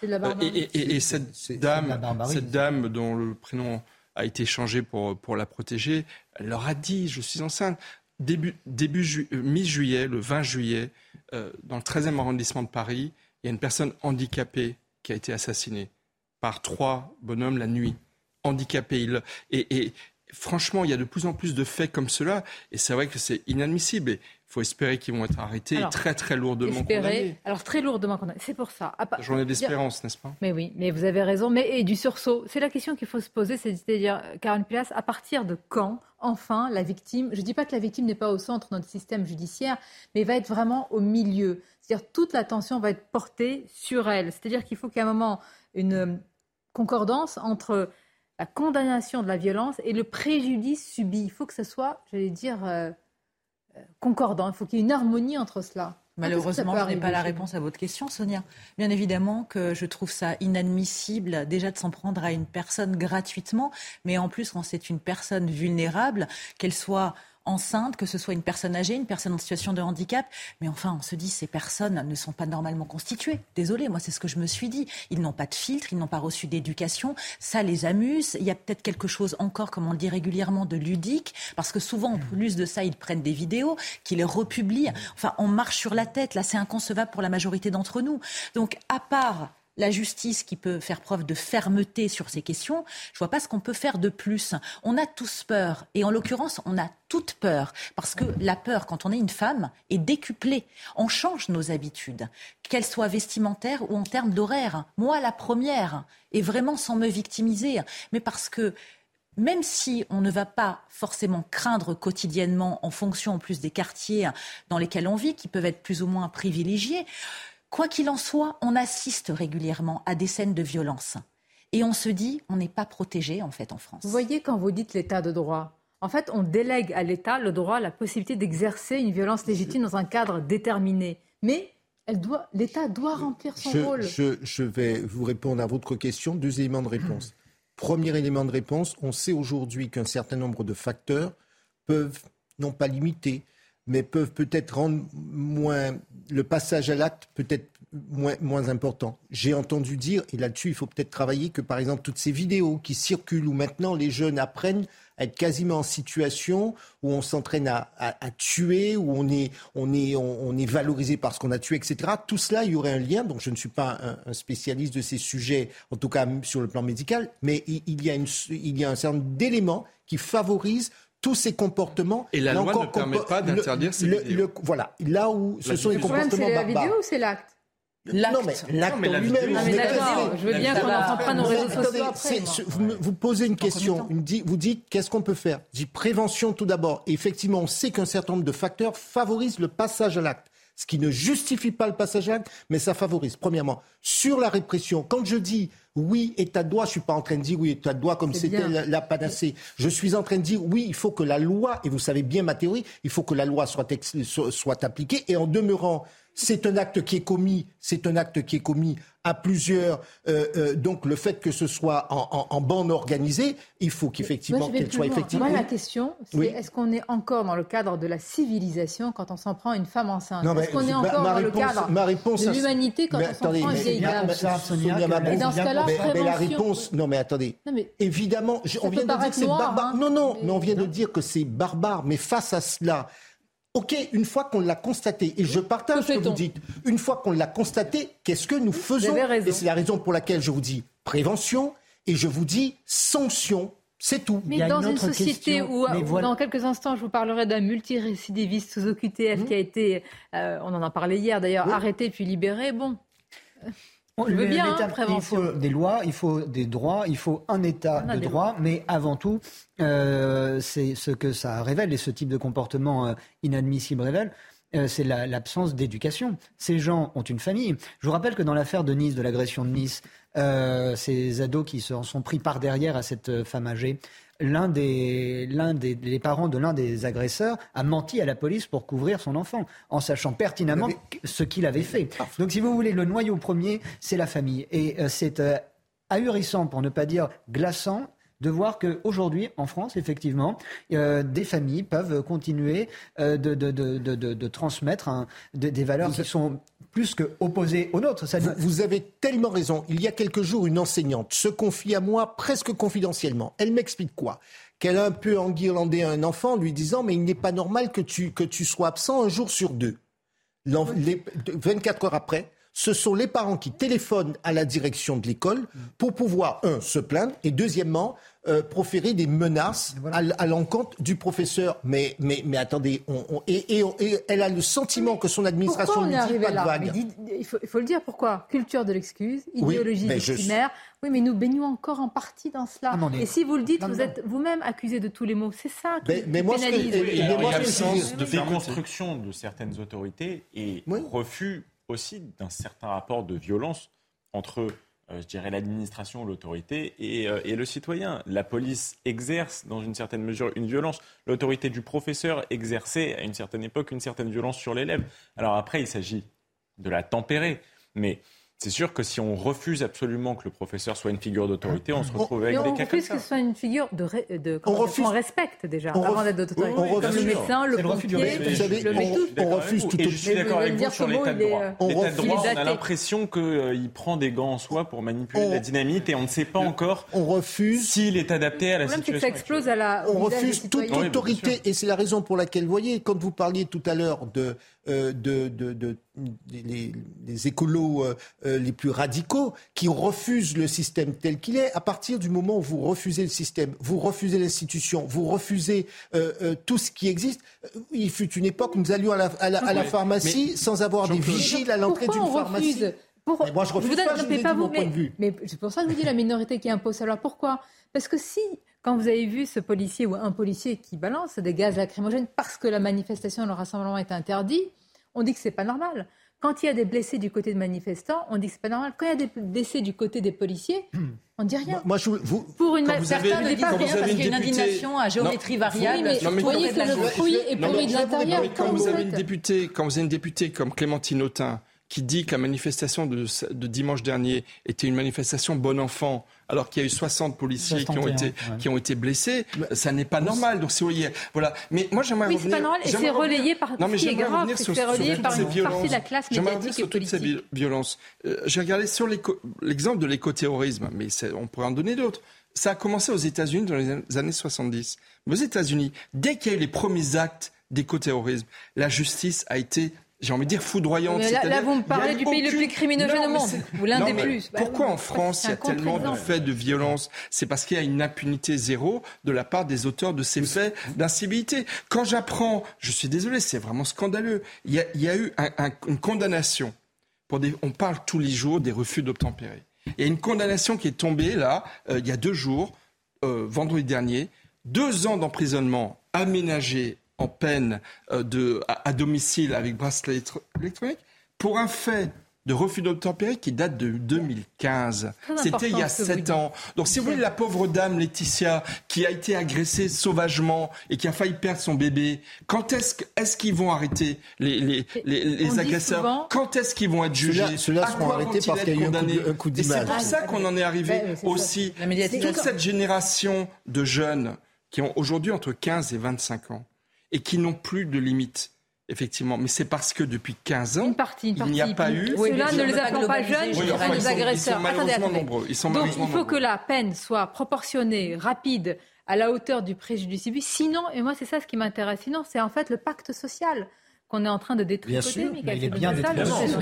Et, cette dame, cette dame dont le prénom a été changé pour pour la protéger, elle leur a dit je suis enceinte. Début début euh, mi-juillet, le 20 juillet, dans le 13e arrondissement de Paris, il y a une personne handicapée qui a été assassinée par trois bonhommes la nuit handicapés. Et, franchement, il y a de plus en plus de faits comme cela, et c'est vrai que c'est inadmissible. Il faut espérer qu'ils vont être arrêtés et très très lourdement espérer, condamnés. Alors très lourdement condamnés, c'est pour ça. La journée d'espérance, n'est-ce pas? Mais oui, mais vous avez raison. Mais et du sursaut, c'est la question qu'il faut se poser, c'est-à-dire, Karen Pilas, à partir de quand, enfin, la victime, je ne dis pas que la victime n'est pas au centre de notre système judiciaire, mais va être vraiment au milieu. C'est-à-dire toute l'attention va être portée sur elle. C'est-à-dire qu'il faut qu'à un moment, une concordance entre la condamnation de la violence et le préjudice subi. Il faut que ce soit, j'allais dire, euh, euh, concordant. Il faut qu'il y ait une harmonie entre cela. Malheureusement, je n'ai pas la réponse à votre question, Sonia. Bien évidemment que je trouve ça inadmissible déjà de s'en prendre à une personne gratuitement, mais en plus quand c'est une personne vulnérable, qu'elle soit enceinte, que ce soit une personne âgée, une personne en situation de handicap. Mais enfin, on se dit, ces personnes ne sont pas normalement constituées. Désolée, moi, c'est ce que je me suis dit. Ils n'ont pas de filtre, ils n'ont pas reçu d'éducation. Ça les amuse. Il y a peut-être quelque chose encore, comme on le dit régulièrement, de ludique. Parce que souvent, en plus de ça, ils prennent des vidéos, qu'ils les republient. Enfin, on marche sur la tête. Là, c'est inconcevable pour la majorité d'entre nous. Donc, à part la justice qui peut faire preuve de fermeté sur ces questions, je vois pas ce qu'on peut faire de plus. On a tous peur. Et en l'occurrence, on a toute peur. Parce que la peur, quand on est une femme, est décuplée. On change nos habitudes, qu'elles soient vestimentaires ou en termes d'horaire. Moi, la première, et vraiment sans me victimiser, mais parce que même si on ne va pas forcément craindre quotidiennement en fonction en plus des quartiers dans lesquels on vit, qui peuvent être plus ou moins privilégiés, quoi qu'il en soit, on assiste régulièrement à des scènes de violence. Et on se dit, on n'est pas protégé en fait en France. Vous voyez quand vous dites l'état de droit, en fait, on délègue à l'État le droit, la possibilité d'exercer une violence légitime dans un cadre déterminé. Mais l'État doit remplir son rôle. Je, je, vais vous répondre à votre question. Deux éléments de réponse. Premier élément de réponse, on sait aujourd'hui qu'un certain nombre de facteurs peuvent, non pas limiter, mais peuvent peut-être rendre moins le passage à l'acte peut-être moins, moins important. J'ai entendu dire, et là-dessus il faut peut-être travailler, que par exemple toutes ces vidéos qui circulent où maintenant les jeunes apprennent être quasiment en situation où on s'entraîne à, tuer, où on est, on est, on, est valorisé parce qu'on a tué, etc. Tout cela, il y aurait un lien. Donc, je ne suis pas un, spécialiste de ces sujets, en tout cas sur le plan médical, mais il, y, a une, il y a un certain nombre d'éléments qui favorisent tous ces comportements. Et la loi ne permet pas d'interdire ces vidéos. voilà, là où ce sont les comportements C'est la vidéo ou c'est l'acte non, mais l'acte lui-même. Je veux bien qu'on n'en pas nos réseaux sociaux après. Vous, vous, posez une question, vous dites qu'est-ce qu'on peut faire? Je dis prévention tout d'abord. Et effectivement, on sait qu'un certain nombre de facteurs favorisent le passage à l'acte. Ce qui ne justifie pas le passage à l'acte, mais ça favorise. Premièrement, sur la répression, quand je dis oui, état de droit, je ne suis pas en train de dire oui, état de droit comme c'était la, panacée. Je suis en train de dire oui, il faut que la loi, et vous savez bien ma théorie, il faut que la loi soit, soit appliquée, et en demeurant c'est un acte qui est commis, c'est un acte qui est commis à plusieurs. Euh, euh, donc le fait que ce soit en, bande organisée, il faut qu'effectivement qu'elle soit effective. Moi, la question, c'est est-ce qu'on est encore dans le cadre de la civilisation quand on s'en prend une femme enceinte? Est-ce qu'on est encore dans le cadre de l'humanité quand on s'en prend une vieille dame? Et dans ce cas-là, mais, la réponse, non mais attendez, évidemment, on vient de dire que c'est barbare. Hein. non, non, mais on vient de dire que c'est barbare. Mais face à cela, Ok, une fois qu'on l'a constaté, et je partage ce que vous dites, une fois qu'on l'a constaté, qu'est-ce que nous faisons Et c'est la raison pour laquelle je vous dis prévention et je vous dis sanction. C'est tout. Mais dans une, société où, dans quelques instants, je vous parlerai d'un multirécidiviste sous OQTF mmh. qui a été, euh, on en a parlé hier d'ailleurs, arrêté puis libéré. Bon, je veux bien, hein, Il faut des lois, il faut des droits, il faut un état de droit, mais avant tout, euh, c'est ce que ça révèle et ce type de comportement euh, inadmissible révèle. Euh, c'est l'absence d'éducation. Ces gens ont une famille. Je vous rappelle que dans l'affaire de Nice, de l'agression de Nice, ces ados qui se sont pris par derrière à cette femme âgée, l'un des, l'un des les parents de l'un des agresseurs a menti à la police pour couvrir son enfant, en sachant pertinemment ce qu'il avait fait. Donc, si vous voulez, le noyau premier, c'est la famille. Et euh, c'est euh, ahurissant, pour ne pas dire glaçant, de voir qu'aujourd'hui, en France, effectivement, euh, des familles peuvent continuer de, de, de, de, transmettre des valeurs qui sont plus que opposées aux nôtres. vous, vous, avez tellement raison. Il y a quelques jours, une enseignante se confie à moi presque confidentiellement. Elle m'explique quoi? Qu'elle a un peu enguirlandé un enfant en lui disant Mais il n'est pas normal que tu, que tu sois absent un jour sur deux. Les, 24 heures après, ce sont les parents qui téléphonent à la direction de l'école pour pouvoir, un, se plaindre, et deuxièmement, euh, proférer des menaces à, l'encontre du professeur. Mais, mais, mais attendez, on, et, elle a le sentiment que son administration lui dit pas de vague. il, faut, il, faut, le dire, pourquoi? Culture de l'excuse, idéologie oui, victimaire. Oui, mais nous baignons encore en partie dans cela. Ah, et si vous le dites, vous êtes vous-même accusé de tous les mots. C'est ça qui mais, moi, pénalise. il y a une absence de déconstruction de certaines autorités et refus aussi d'un certain rapport de violence entre je dirais, l'administration, l'autorité euh, et, le citoyen. La police exerce, dans une certaine mesure, une violence. L'autorité du professeur exerçait, à une certaine époque, une certaine violence sur l'élève. Alors après, il s'agit de la tempérer. Mais c'est sûr que si on refuse absolument que le professeur soit une figure d'autorité, on se retrouve avec des cas comme ça. On refuse que ce soit une figure de, de on, refuse... on respecte déjà avant d'être d'autorité. On, refuse le médecin, le pompier, le médecin. On, refuse tout. Et je suis d'accord avec vous sur l'état de droit. L'état de droit, on a l'impression qu'il euh, prend des gants en soi pour manipuler la dynamite et on ne sait pas encore on refuse s'il est adapté à la situation. ça explose à la. On refuse toute autorité et c'est la raison pour laquelle, vous voyez, quand vous parliez tout à l'heure de, de, de, de les, écolos les plus radicaux qui refusent le système tel qu'il est. À partir du moment où vous refusez le système, vous refusez l'institution, vous refusez tout ce qui existe. Il fut une époque où nous allions à la, à la, pharmacie sans avoir des vigiles à l'entrée d'une pharmacie. Mais moi, je refuse pas, je pas vous, point de vue. Mais c'est pour ça que je vous dis la minorité qui impose. Alors pourquoi? Parce que si quand vous avez vu ce policier ou un policier qui balance des gaz lacrymogènes parce que la manifestation, le rassemblement est interdit, on dit que c'est pas normal. Quand il y a des blessés du côté des manifestants, on dit que c'est pas normal. Quand il y a des blessés du côté des policiers, <clears throat> on dit rien. Moi, je, vous, pour une certains ne disent pas rien parce qu'il y a une indignation à géométrie variable. mais, vous voyez que le fruit est pourri de l'intérieur. Quand vous avez une députée, quand vous avez une députée comme Clémentine Autain qui dit que la manifestation de, de dimanche dernier était une manifestation bon enfant, alors qu'il y a eu 60 policiers qui ont été qui ont été blessés, ça n'est pas normal. Donc si vous voyez, voilà. Mais moi j'aimerais oui, revenir. c'est pas normal et c'est relayé par non, mais est grave, c'est relayé par partie de la classe médiatique et politique. Toutes ces violences. Euh, J'ai regardé sur l'exemple de l'écoterrorisme, mais on pourrait en donner d'autres. Ça a commencé aux États-Unis dans les années 70. Mais aux États-Unis, dès qu'il y a eu les premiers actes d'écoterrorisme, la justice a été j'ai envie de dire foudroyante. Mais là, vous me parlez du pays le plus criminogène au monde, ou l'un des plus. Bah pourquoi en France il y a tellement de faits de violence C'est parce qu'il y a une impunité zéro de la part des auteurs de ces faits d'incivilité. Quand j'apprends, je suis désolé, c'est vraiment scandaleux. Il y a, eu une condamnation. Pour des, on parle tous les jours des refus d'obtempérer. Il y a une condamnation qui est tombée là, euh, il y a deux jours, euh, vendredi dernier, deux ans d'emprisonnement aménagé en peine euh, de, à, domicile avec bracelet électronique pour un fait de refus d'obtempérer qui date de 2015. C'était il y a sept ans. Donc si vous voulez, la pauvre dame Laetitia qui a été agressée sauvagement et qui a failli perdre son bébé, quand est-ce est qu'ils vont arrêter les, les, les, agresseurs Quand est-ce qu'ils vont être jugés Ceux-là seront arrêtés parce qu'il y a eu un coup, d'image. C'est pour ça qu'on en est arrivé aussi. Toute cette génération de jeunes qui ont aujourd'hui entre 15 et 25 ans et qui n'ont plus de limite. Effectivement, mais c'est parce que depuis 15 ans, il n'y a pas eu. Cela ne les pas jeunes, oui, enfin, des agresseurs. Ils sont malheureusement nombreux. Ils sont Donc il faut que la peine soit proportionnée, rapide, à la hauteur du préjudice subi. Sinon, et moi c'est ça ce qui m'intéresse, sinon c'est en fait le pacte social qu'on est en train de détruire. Bien sûr, mais il est bien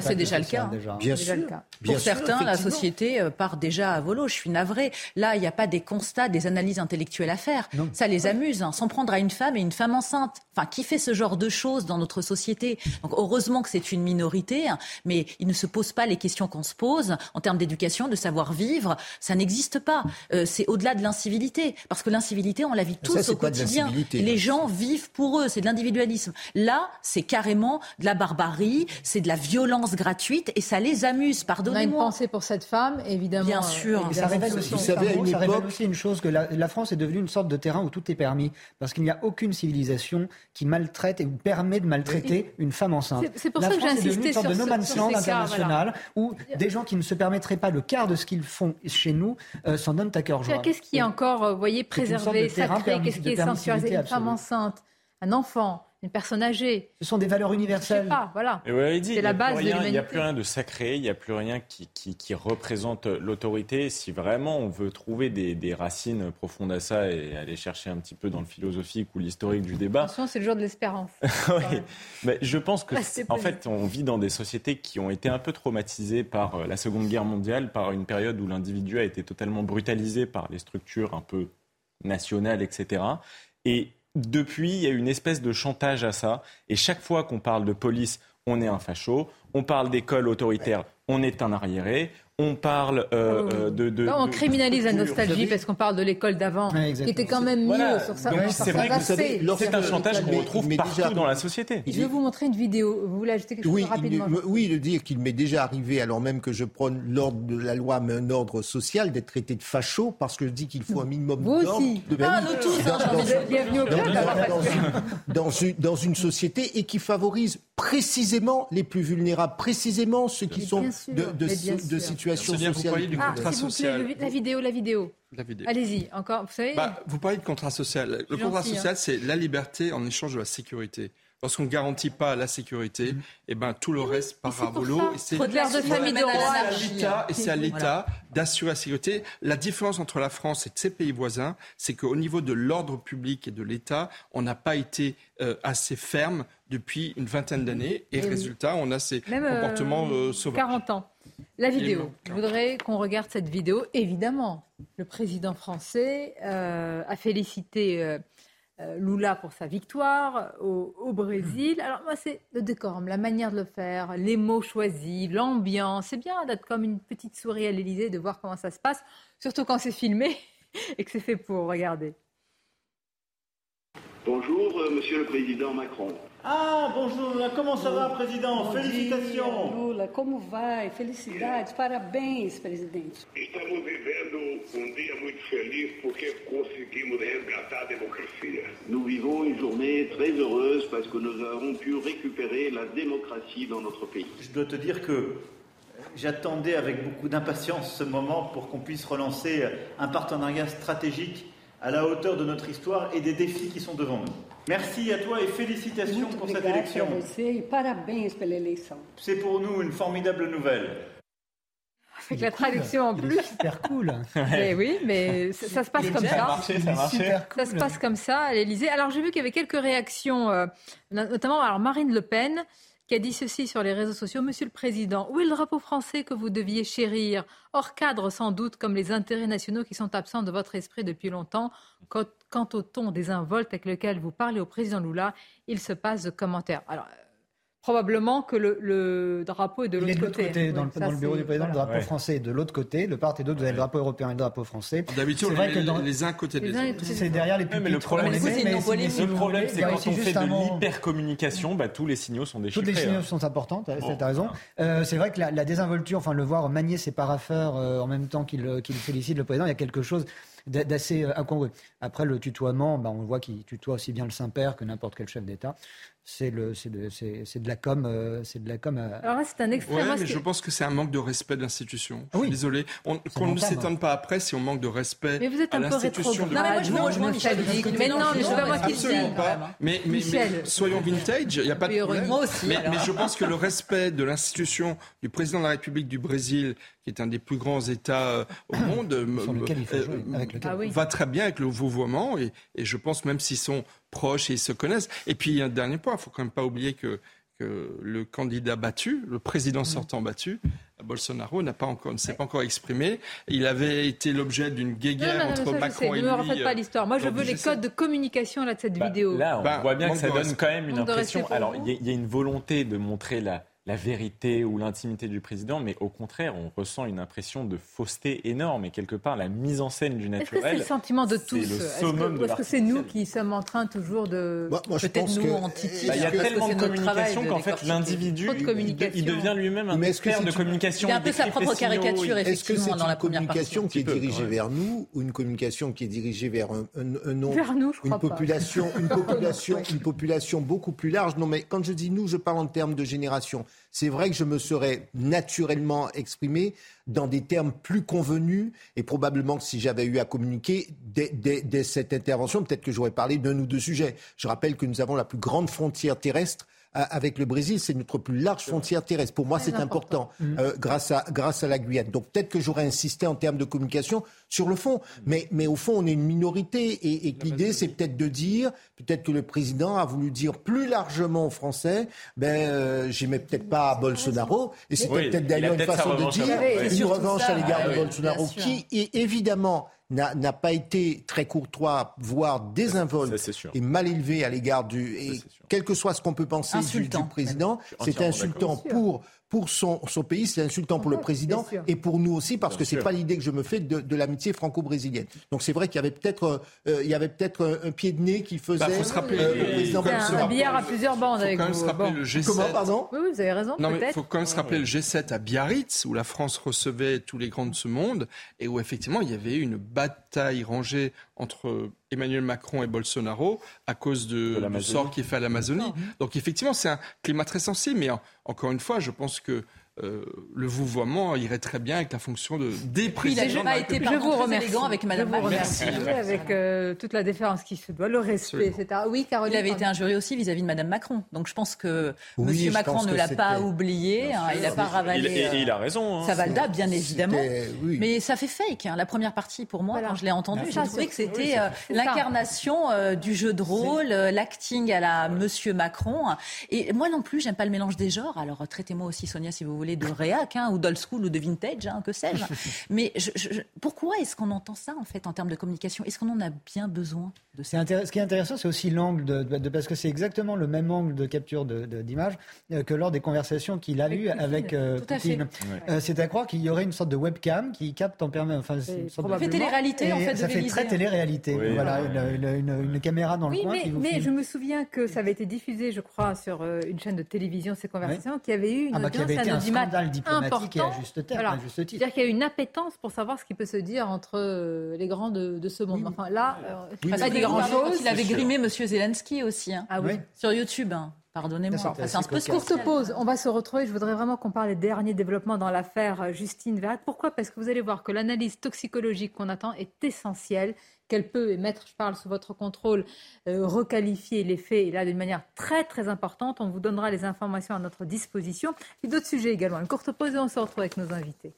C'est déjà le cas. Bien sûr. Pour certains, la société euh, part déjà à volo. Je suis navrée. Là, il n'y a pas des constats, des analyses intellectuelles à faire. Ça les amuse. Hein. S'en prendre à une femme et une femme enceinte. Enfin, qui fait ce genre de choses dans notre société? Donc, heureusement que c'est une minorité, hein, mais il ne se pose pas les questions qu'on se pose en termes d'éducation, de savoir-vivre. Ça n'existe pas. Euh, c'est au-delà de l'incivilité. Parce que l'incivilité, on la vit tous au quotidien. Les gens vivent pour eux. C'est de l'individualisme. Là, c'est carrément de la barbarie, c'est de la violence gratuite et ça les amuse. Pardonnez-moi. On a une pensée pour cette femme, évidemment. Bien sûr. ça révèle aussi, ça révèle aussi une chose que la, France est devenue une sorte de terrain où tout est permis parce qu'il n'y a aucune civilisation qui maltraite et permet de maltraiter une femme enceinte. C'est pour ça que j'ai insisté une sorte de no man's land international où des gens qui ne se permettraient pas le quart de ce qu'ils font chez nous euh, s'en donnent à cœur joie. Qu'est-ce qui est encore, euh, vous voyez, préservé, sacré? Qu'est-ce qui est sanctuarisé? Une femme enceinte, un enfant une personne âgée. Ce sont des valeurs universelles. Pas, voilà. C'est la base de l'humanité. Il n'y a plus rien de sacré, il n'y a plus rien qui, qui, représente l'autorité. Si vraiment on veut trouver des, des, racines profondes à ça et aller chercher un petit peu dans le philosophique ou l'historique du débat. Attention, c'est le jour de l'espérance. <laughs> oui. Mais je pense que, en fait, on vit dans des sociétés qui ont été un peu traumatisées par euh, la Seconde Guerre mondiale, par une période où l'individu a été totalement brutalisé par les structures un peu nationales, etc. Et depuis, il y a une espèce de chantage à ça. Et chaque fois qu'on parle de police, on est un facho. On parle d'école autoritaire, on est un arriéré on parle euh, oh. euh, de, de, On criminalise la nostalgie parce qu'on parle de l'école d'avant, qui était quand même mieux sur ça. C'est vrai que c'est un chantage qu'on retrouve partout dans la société. Je vais vous montrer une vidéo. Vous voulez ajouter quelque chose rapidement? Oui, de dire qu'il m'est déjà arrivé, alors même que je prône l'ordre de la loi, mais un ordre social, d'être traité de facho parce que je dis qu'il faut un minimum d'ordre. Vous aussi. Ah, nous tous. Bienvenue au club. Dans une société et qui favorise précisément les plus vulnérables, précisément ceux qui sont de situations situation sociale. Vous parliez du contrat social. la vidéo, la vidéo. Allez-y, encore. Vous savez. Bah, vous parlez de contrat social. Le contrat social, hein. c'est la liberté en échange de la sécurité. Lorsqu'on ne garantit pas la sécurité, mm-hmm. et eh ben, tout le reste part à volo. C'est de famille de roi. Et c'est à l'État d'assurer la sécurité. La différence entre la France et ses pays voisins, c'est qu'au niveau de l'ordre public et de l'État, on n'a pas été euh, assez ferme depuis une vingtaine d'années. Et, résultat, on a ces comportements euh, sauvages. 40 ans. La vidéo. Je voudrais qu'on regarde cette vidéo. Évidemment, le président français euh, a félicité euh, Lula pour sa victoire au, Brésil. Alors moi, c'est le décorum, la manière de le faire, les mots choisis, l'ambiance. C'est bien d'être comme une petite souris à l'Élysée, de voir comment ça se passe, surtout quand c'est filmé <laughs> et que c'est fait pour regarder. Bonjour, euh, Monsieur le Président Macron. Ah, bonjour, comment ça va, Président? Bom Felicitations. Dia, Lula, como vai? Felicidades, parabéns, presidente. Estamos vivendo um dia muito feliz porque conseguimos resgatar a démocratie. Nous vivons une journée très heureuse parce que nous avons pu récupérer la démocratie dans notre pays. Je dois te dire que j'attendais avec beaucoup d'impatience ce moment pour qu'on puisse relancer un partenariat stratégique à la hauteur de notre histoire et des défis qui sont devant nous. Merci à toi et félicitations pour cette élection. C'est pour nous une formidable nouvelle. Avec la traduction en plus. Super cool. Mais <laughs> oui, mais ça, se passe comme ça. Ça, se passe comme ça à l'Elysée. Alors j'ai vu qu'il y avait quelques réactions, euh, notamment alors Marine Le Pen qui a dit ceci sur les réseaux sociaux. Monsieur le Président, où est le drapeau français que vous deviez chérir? Hors cadre sans doute, comme les intérêts nationaux qui sont absents de votre esprit depuis longtemps. Quant au ton désinvolte avec lequel vous parlez au président Lula, il se passe de commentaires. Alors, probablement que le, drapeau est de l'autre côté. côté. Dans, le, bureau du président, le drapeau français est de l'autre côté. De part et d'autre, vous avez le drapeau européen et le drapeau français. D'habitude, les, dans... les uns côté des autres. C'est derrière les pupitres. mais le problème, c'est quand on fait de l'hypercommunication, bah, tous les signaux sont déchiffrés. Tous les signaux hein. sont importants, tu as, raison. Euh, c'est vrai que la, désinvolture, enfin le voir manier ses parapheurs euh, en même temps qu'il félicite le président, il y a quelque chose d'assez euh, incongru. Après, le tutoiement, bah, on voit qu'il tutoie aussi bien le Saint-Père que n'importe quel chef d'État c'est de, de, la com. Euh, c'est de la com. Alors c'est un extrême. Ouais, mais je pense que c'est un manque de respect de l'institution. Oui. Désolé. On, qu'on ne s'étonne pas après si on manque de respect mais vous êtes un à l'institution. De... Non, mais moi je vous rejoins, Michel. Mais non, mais je pas moi qui Absolument pas. Mais, mais, soyons vintage, il n'y a pas de problème. Moi aussi, mais, mais je pense que le respect de l'institution du président de la République du Brésil, qui est un des plus grands États euh, au monde, euh, ah va très bien avec le vouvoiement. Et, et je pense même s'ils sont proches et ils se connaissent. Et puis, un dernier point, il faut quand même pas oublier que, le candidat battu, le président mm. sortant battu, Bolsonaro n'a pas encore, ne s'est pas encore exprimé. Il avait été l'objet d'une guéguerre entre Macron et lui. Ne me refaites pas l'histoire. Moi, je veux les codes de communication là, de cette bah, vidéo. Là, on bah, voit bien que ça donne quand même une impression. Alors, il y, a une volonté de montrer la, la vérité ou l'intimité du président, mais au contraire, on ressent une impression de fausseté énorme et quelque part la mise en scène du naturel. Est-ce que c'est le sentiment de tous Est-ce que c'est nous qui sommes en train toujours de peut-être nous en Il y a tellement de communication qu'en fait l'individu il devient lui-même un expert de communication. Il a un peu sa propre caricature effectivement dans la. Est-ce que c'est une communication qui est dirigée vers nous ou une communication qui est dirigée vers un nom, une population, une <laughs> population, une population beaucoup plus large Non, mais quand je dis nous, je parle en termes de génération. C'est vrai que je me serais naturellement exprimé dans des termes plus convenus et probablement que si j'avais eu à communiquer dès, cette intervention, peut-être que j'aurais parlé d'un ou deux sujets. Je rappelle que nous avons la plus grande frontière terrestre avec le Brésil, c'est notre plus large frontière terrestre. Pour moi, c'est important, euh, grâce, à, grâce à la Guyane. Donc peut-être que j'aurais insisté en termes de communication sur le fond. Mais, mais au fond, on est une minorité. Et, et l'idée, c'est peut-être de dire, peut-être que le président a voulu dire plus largement aux Français, ben, euh, j'aimais peut-être pas Bolsonaro. Et c'était peut-être d'ailleurs une façon de dire, une revanche à l'égard de Bolsonaro, qui est évidemment n'a pas été très courtois, voire désinvolte et mal élevé à l'égard du. Et quel que soit ce qu'on peut penser du, du, président, c'est insultant pour pour son, son pays, c'est insultant pour le président et pour nous aussi parce que c'est pas l'idée que je me fais de, de l'amitié franco-brésilienne. Donc c'est vrai qu'il y avait peut-être euh, il y avait peut-être un, pied de nez qui faisait bah, faut se rappeler, euh, le président un, un billard à plusieurs bandes avec vous. Se rappeler le G7. Comment pardon Oui, vous avez raison. Non mais il faut quand même se rappeler le G7 à Biarritz où la France recevait tous les grands de ce monde et où effectivement il y avait une bataille rangée entre Emmanuel Macron et Bolsonaro à cause de, du sort qui est fait à l'Amazonie. Donc effectivement, c'est un climat très sensible, mais encore une fois, je pense que euh, le vouvoiement irait très bien avec la fonction de. Il n'a pas été je vous remercie. avec Madame Merci. Avec euh, toute la déférence qui se doit, le respect, etc. Oui, Caroline. Il avait été injurié aussi vis-à-vis de Madame Macron. Donc je pense que Monsieur Macron ne l'a pas oublié. Hein, il n'a pas ravalé. Et, il a raison. Hein. Savalda, bien évidemment. Mais ça fait fake. Hein. La première partie, pour moi, quand je l'ai entendue, j'ai trouvé que c'était l'incarnation du jeu de rôle, l'acting à la Monsieur Macron. Et moi non plus, j'aime pas le mélange des genres. Alors traitez-moi aussi, Sonia, si vous voulez de réac hein, ou d'old school ou de vintage, hein, que sais-je. <laughs> Mais pourquoi est-ce qu'on entend ça en fait en termes de communication? Est-ce qu'on en a bien besoin de ça? Ce qui est intéressant, c'est aussi l'angle de, parce que c'est exactement le même angle de capture d'image euh, que lors des conversations qu'il a eues avec euh, Poutine. Euh, c'est à croire qu'il y aurait une sorte de webcam qui capte en permanence. Enfin, une sorte fait télé-réalité en fait. Ça fait très télé-réalité. Voilà, une, caméra dans le coin. Mais, qui vous mais je me souviens que ça avait été diffusé, je crois, sur une chaîne de télévision ces conversations, qui avait eu une ah bah, audience scandale diplomatique et à juste, terme, à juste titre. C'est-à-dire qu'il y a une appétence pour savoir ce qui peut se dire entre euh, les grands de, de ce monde. Enfin là, euh, oui, pas dit grand-chose. Il avait grimé M. Zelensky aussi, hein. ah, oui. sur YouTube. Hein. Pardonnez-moi. C'est un peu courte pause. On va se retrouver. Je voudrais vraiment qu'on parle des derniers développements dans l'affaire euh, Justine Verrat. Pourquoi? Parce que vous allez voir que l'analyse toxicologique qu'on attend est essentielle qu'elle peut, émettre, je parle sous votre contrôle, euh, requalifier les faits, et là d'une manière très très importante. On vous donnera les informations à notre disposition. Et d'autres sujets également. Une courte pause et on se retrouve avec nos invités.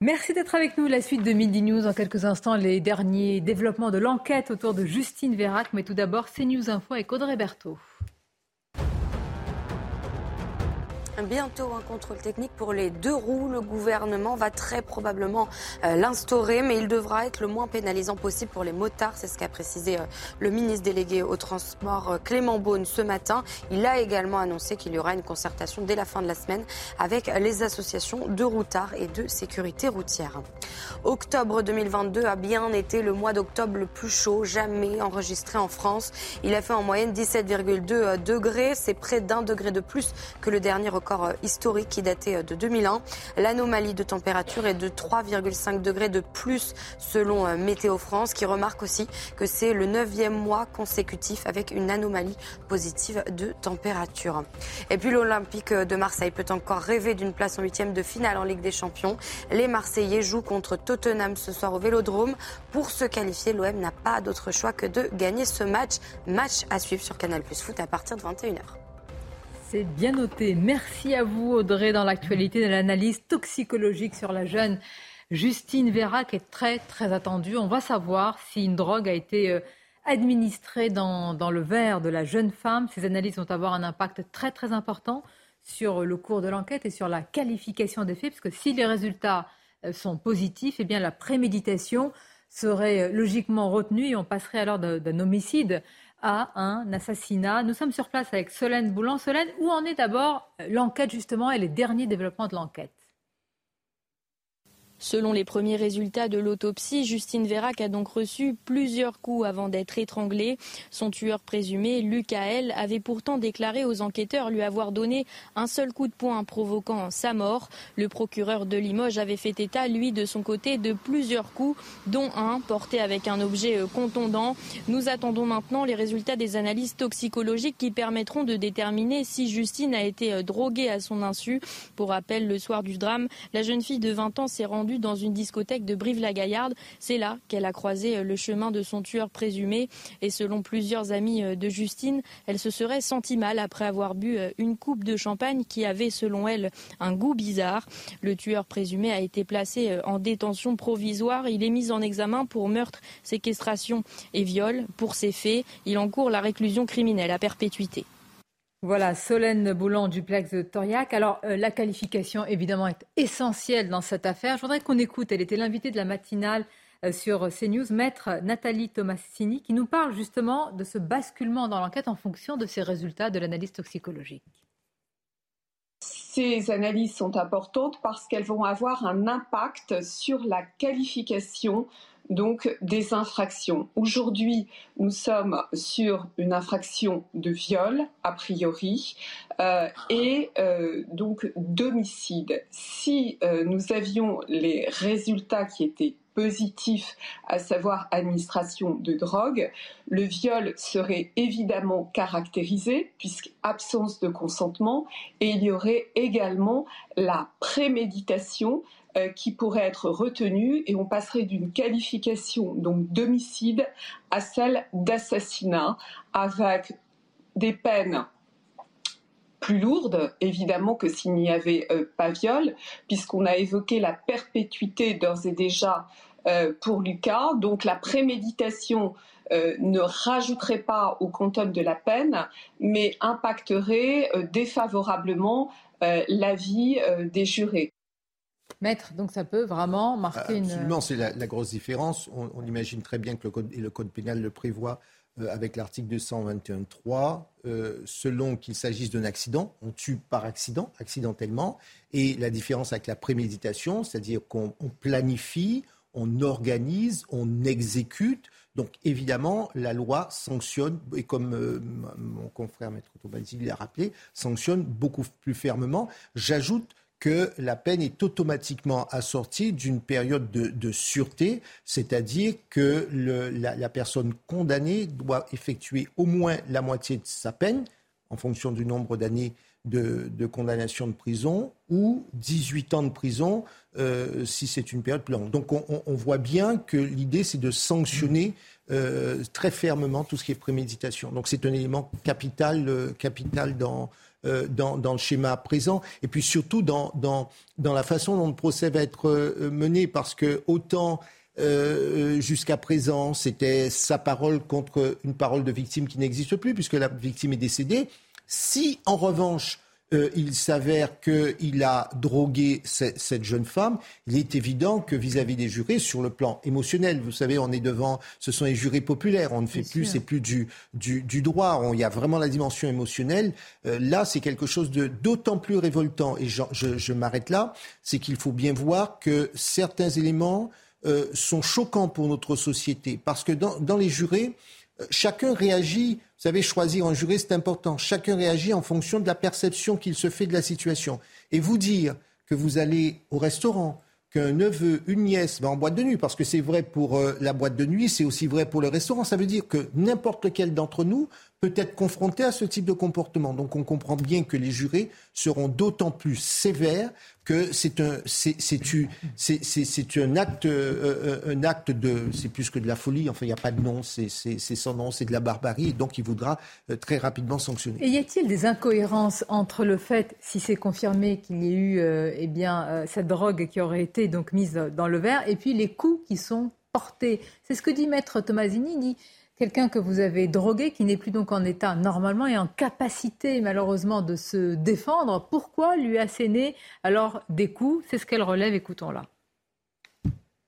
Merci d'être avec nous. La suite de Midi News. En quelques instants, les derniers développements de l'enquête autour de Justine Vérac. Mais tout d'abord, CNews Info avec Audrey Berthaud. Bientôt un contrôle technique pour les deux roues. Le gouvernement va très probablement euh, l'instaurer, mais il devra être le moins pénalisant possible pour les motards. C'est ce qu'a précisé euh, le ministre délégué au transport euh, Clément Beaune ce matin. Il a également annoncé qu'il y aura une concertation dès la fin de la semaine avec les associations de routards et de sécurité routière. Octobre 2022 a bien été le mois d'octobre le plus chaud jamais enregistré en France. Il a fait en moyenne 17,2 degrés. C'est près d'un degré de plus que le dernier record euh, historique qui datait euh, de 2001. L'anomalie de température est de 3,5 degrés de plus selon euh, Météo France, qui remarque aussi que c'est le neuvième mois consécutif avec une anomalie positive de température. Et puis l'Olympique de Marseille peut encore rêver d'une place en huitième de finale en Ligue des Champions. Les Marseillais jouent contre Tottenham ce soir au Vélodrome. Pour se qualifier, l'OM n'a pas d'autre choix que de gagner ce match. Match à suivre sur Canal Plus Foot à partir de 21h. C'est bien noté. Merci à vous, Audrey, dans l'actualité de l'analyse toxicologique sur la jeune Justine Vera, qui est très, très attendue. On va savoir si une drogue a été euh, administrée dans, dans le verre de la jeune femme. Ces analyses vont avoir un impact très, très important sur le cours de l'enquête et sur la qualification des faits, parce que si les résultats euh, sont positifs, eh bien la préméditation serait euh, logiquement retenue et on passerait alors d'un homicide un assassinat. Nous sommes sur place avec Solène Boulan. Solène, où en est d'abord l'enquête justement et les derniers développements de l'enquête? Selon les premiers résultats de l'autopsie, Justine Vérac a donc reçu plusieurs coups avant d'être étranglée. Son tueur présumé, Lucael, avait pourtant déclaré aux enquêteurs lui avoir donné un seul coup de poing provoquant sa mort. Le procureur de Limoges avait fait état, lui, de son côté, de plusieurs coups, dont un porté avec un objet euh, contondant. Nous attendons maintenant les résultats des analyses toxicologiques qui permettront de déterminer si Justine a été euh, droguée à son insu. Pour rappel, le soir du drame, la jeune fille de 20 ans s'est rendue dans une discothèque de Brive-la-Gaillarde. C'est là qu'elle a croisé euh, le chemin de son tueur présumé. Et selon plusieurs amis euh, de Justine, elle se serait sentie mal après avoir bu euh, une coupe de champagne qui avait, selon elle, un goût bizarre. Le tueur présumé a été placé en détention provisoire. Il est mis en examen pour meurtre, séquestration et viol. Pour ces faits, il encourt la réclusion criminelle à perpétuité. Voilà, Solène Boulan du Plex de Toriac. Alors, euh, la qualification, évidemment, est essentielle dans cette affaire. Je voudrais qu'on écoute, elle était l'invitée de la matinale euh, sur CNews, maître Nathalie Tomassini, qui nous parle justement de ce basculement dans l'enquête en fonction de ces résultats de l'analyse toxicologique. Ces analyses sont importantes parce qu'elles vont avoir un impact sur la qualification donc des infractions. Aujourd'hui, nous sommes sur une infraction de viol, a priori, euh, et euh, donc d'homicide. Si euh, nous avions les résultats qui étaient positif, à savoir administration de drogue, le viol serait évidemment caractérisé, puisque absence de consentement, et il y aurait également la préméditation euh, qui pourrait être retenue, et on passerait d'une qualification donc d'homicide à celle d'assassinat, avec des peines plus lourde, évidemment, que s'il n'y avait euh, pas viol, puisqu'on a évoqué la perpétuité d'ores et déjà euh, pour Lucas. Donc la préméditation ne rajouterait pas au quantum de la peine, mais impacterait défavorablement la vie des jurés. Maître, donc ça peut vraiment marquer une... Absolument, c'est la, grosse différence. On, imagine très bien que le code, pénal le prévoit, euh, avec l'article 221.3, euh, selon qu'il s'agisse d'un accident, on tue par accident, accidentellement, et la différence avec la préméditation, c'est-à-dire qu'on planifie, on organise, on exécute. Donc évidemment, la loi sanctionne, et comme euh, mon confrère Maître Tobalzi l'a rappelé, sanctionne beaucoup plus fermement. J'ajoute que la peine est automatiquement assortie d'une période de, sûreté, c'est-à-dire que la, personne condamnée doit effectuer au moins la moitié de sa peine, en fonction du nombre d'années de, condamnation de prison, ou 18 ans de prison euh, si c'est une période plus longue. Donc on, voit bien que l'idée, c'est de sanctionner euh, très fermement tout ce qui est préméditation. Donc c'est un élément capital, euh, capital dans euh, dans, le schéma présent, et puis surtout dans, dans, dans la façon dont le procès va être euh, mené, parce que autant euh, jusqu'à présent, c'était sa parole contre une parole de victime qui n'existe plus, puisque la victime est décédée. Si, en revanche, euh, il s'avère qu'il a drogué cette, jeune femme, il est évident que vis-à-vis des jurés, sur le plan émotionnel, vous savez, on est devant, ce sont les jurés populaires, on ne fait plus, c'est plus du, du, droit, il y a vraiment la dimension émotionnelle. Euh, là, c'est quelque chose de d'autant plus révoltant, et je, je, m'arrête là, c'est qu'il faut bien voir que certains éléments euh, sont choquants pour notre société, parce que dans, dans les jurés, chacun réagit, vous savez, choisir un juré, c'est important. Chacun réagit en fonction de la perception qu'il se fait de la situation. Et vous dire que vous allez au restaurant, qu'un neveu, une nièce va en boîte de nuit, parce que c'est vrai pour euh, la boîte de nuit, c'est aussi vrai pour le restaurant. Ça veut dire que n'importe lequel d'entre nous peut être confronté à ce type de comportement. Donc on comprend bien que les jurés seront d'autant plus sévères que c'est un, c'est, c'est, un acte, euh, euh, un acte de, c'est plus que de la folie. Enfin, il n'y a pas de nom, c'est, sans nom, c'est de la barbarie. donc, il voudra euh, très rapidement sanctionner. Et y a-t-il des incohérences entre le fait, si c'est confirmé qu'il y ait eu, eh bien, cette drogue qui aurait été donc mise dans le verre, et puis les coups qui sont portés? C'est ce que dit Maître Tomasini. Il dit quelqu'un que vous avez drogué, qui n'est plus donc en état normalement et en capacité malheureusement de se défendre, pourquoi lui asséner alors des coups? C'est ce qu'elle relève, écoutons-la.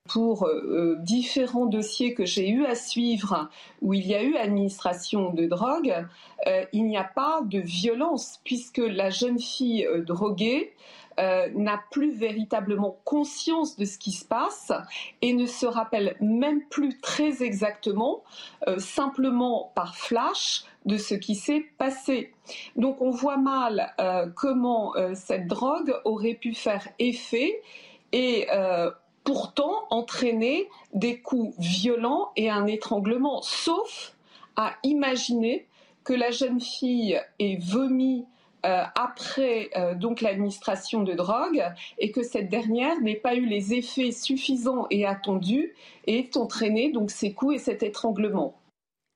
Pour euh, différents dossiers que j'ai eu à suivre où il y a eu administration de drogue, euh, il n'y a pas de violence puisque la jeune fille euh, droguée euh, n'a plus véritablement conscience de ce qui se passe et ne se rappelle même plus très exactement, euh, simplement par flash, de ce qui s'est passé. Donc on voit mal euh, comment cette drogue aurait pu faire effet et pourtant entraîner des coups violents et un étranglement, sauf à imaginer que la jeune fille ait vomi euh, après euh, donc l'administration de drogue et que cette dernière n'ait pas eu les effets suffisants et attendus et ait entraîné donc ces coups et cet étranglement.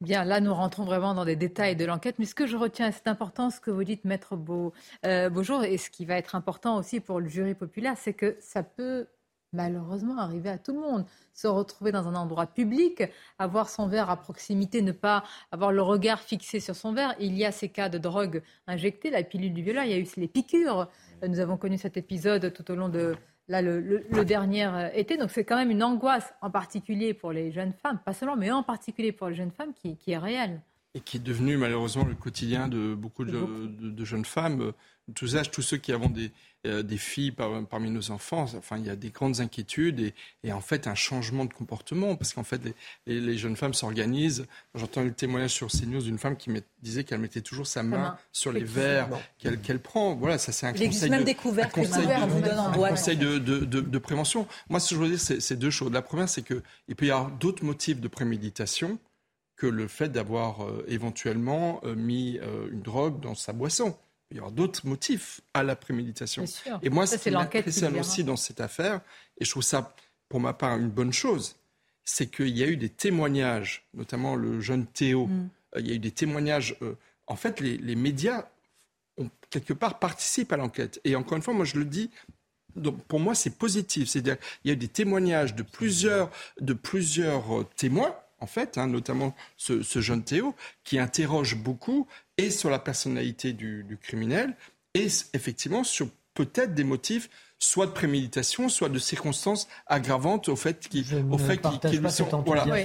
Bien, là, nous rentrons vraiment dans des détails de l'enquête. Mais ce que je retiens, c'est important ce que vous dites, Maître Beau, euh, Beaujour, et ce qui va être important aussi pour le jury populaire, c'est que ça peut malheureusement arriver à tout le monde. Se retrouver dans un endroit public, avoir son verre à proximité, ne pas avoir le regard fixé sur son verre. Il y a ces cas de drogue injectée, la pilule du violeur, il y a eu les piqûres. Nous avons connu cet épisode tout au long de là, le, dernier euh, été. Donc c'est quand même une angoisse, en particulier pour les jeunes femmes, pas seulement, mais en particulier pour les jeunes femmes, qui, qui est réelle. et qui est devenu malheureusement le quotidien de beaucoup de, de jeunes femmes tous âges, tous ceux qui avons des, euh, des filles parmi nos enfants, enfin, il y a des grandes inquiétudes et, et en fait un changement de comportement parce qu'en fait les, les, jeunes femmes s'organisent. J'entends le témoignage sur CNews d'une femme qui disait qu'elle mettait toujours sa main, sur les verres qu'elle prend. Voilà, ça c'est un, conseil de, un conseil, de, conseil de, de, prévention. Moi, ce que je veux dire, c'est deux choses. La première, c'est qu'il peut y avoir d'autres motifs de préméditation que le fait d'avoir euh, éventuellement euh, mis une drogue dans sa boisson il y aura d'autres motifs à la préméditation. Et moi, ce qui m'impressionne aussi dans cette affaire, et je trouve ça, pour ma part, une bonne chose, c'est qu'il y a eu des témoignages, notamment le jeune Théo, mm. euh, il y a eu des témoignages. Euh, en fait, les, médias, ont, quelque part, participent à l'enquête. Et encore une fois, moi, je le dis, donc pour moi, c'est positif. C'est-à-dire, il y a eu des témoignages de plusieurs, de plusieurs euh, témoins en fait, hein, notamment ce, jeune Théo, qui interroge beaucoup et sur la personnalité du, du criminel et effectivement sur peut-être des motifs soit de préméditation, soit de circonstances aggravantes au fait qu'il au fait qu'il sont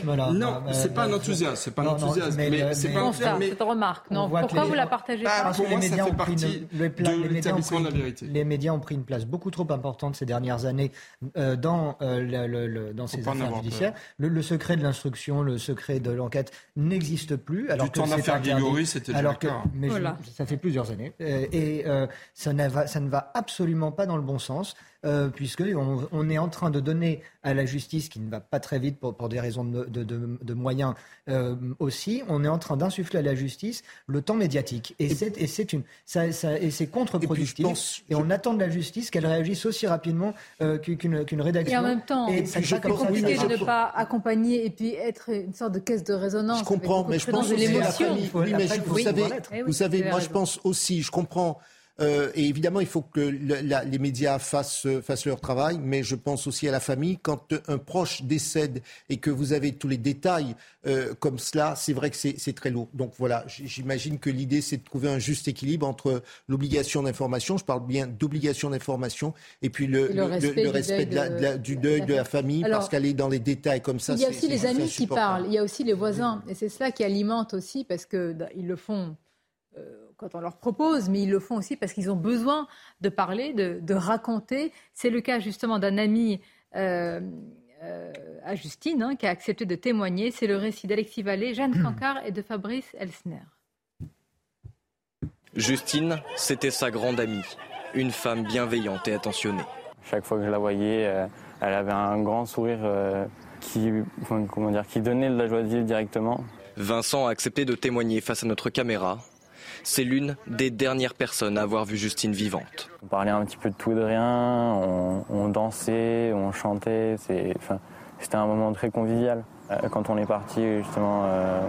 voilà. Non, c'est pas un enthousiasme, c'est pas un enthousiasme, mais, c'est pas un mais cette remarque. Non, pourquoi vous la partagez pas Pour moi, ça fait partie de l'établissement de la vérité. Les médias ont pris une place beaucoup trop importante ces dernières années euh, dans euh, dans ces affaires judiciaires. Le secret de l'instruction, le secret de l'enquête n'existe plus. Alors que c'est Grégory, c'était alors que mais ça fait plusieurs années euh, et ça ne va absolument pas dans le bon sens euh, puisqu'on on est en train de donner à la justice, qui ne va pas très vite pour, pour des raisons de, de, de, moyens euh, aussi, on est en train d'insuffler à la justice le temps médiatique. Et, c'est, et c'est, une, ça, ça, et c'est contre-productif. Et, on attend de la justice qu'elle réagisse aussi rapidement euh, qu'une, qu'une rédaction. Et en même temps, c'est compliqué de ne pas accompagner et puis être une sorte de caisse de résonance. Je comprends, mais je pense aussi la famille. Oui, mais vous, savez, eh vous savez, moi je pense aussi, je comprends euh, et évidemment, il faut que les médias fassent, fassent, leur travail, mais je pense aussi à la famille. Quand un proche décède et que vous avez tous les détails euh, comme cela, c'est vrai que c'est très lourd. Donc voilà, j'imagine que l'idée, c'est de trouver un juste équilibre entre l'obligation d'information, je parle bien d'obligation d'information, et puis le, le, respect, du, deuil, de, la famille, parce qu'aller dans les détails comme ça, Il y a aussi les amis qui parlent, il y a aussi les voisins, et c'est cela qui alimente aussi, parce qu'ils le font. Euh, quand on leur propose, mais ils le font aussi parce qu'ils ont besoin de parler, de, raconter. C'est le cas justement d'un ami euh, euh, à Justine hein, qui a accepté de témoigner. C'est le récit d'Alexis Vallée, Jeanne Cancard et de Fabrice Elsner. Justine, c'était sa grande amie, une femme bienveillante et attentionnée. Chaque fois que je la voyais, euh, elle avait un grand sourire qui, comment dire, qui donnait de la joie de vivre directement. Vincent a accepté de témoigner face à notre caméra c'est l'une des dernières personnes à avoir vu Justine vivante. On parlait un petit peu de tout et de rien, on, dansait, on chantait, c'était un moment très convivial. Euh, quand on est parti justement euh,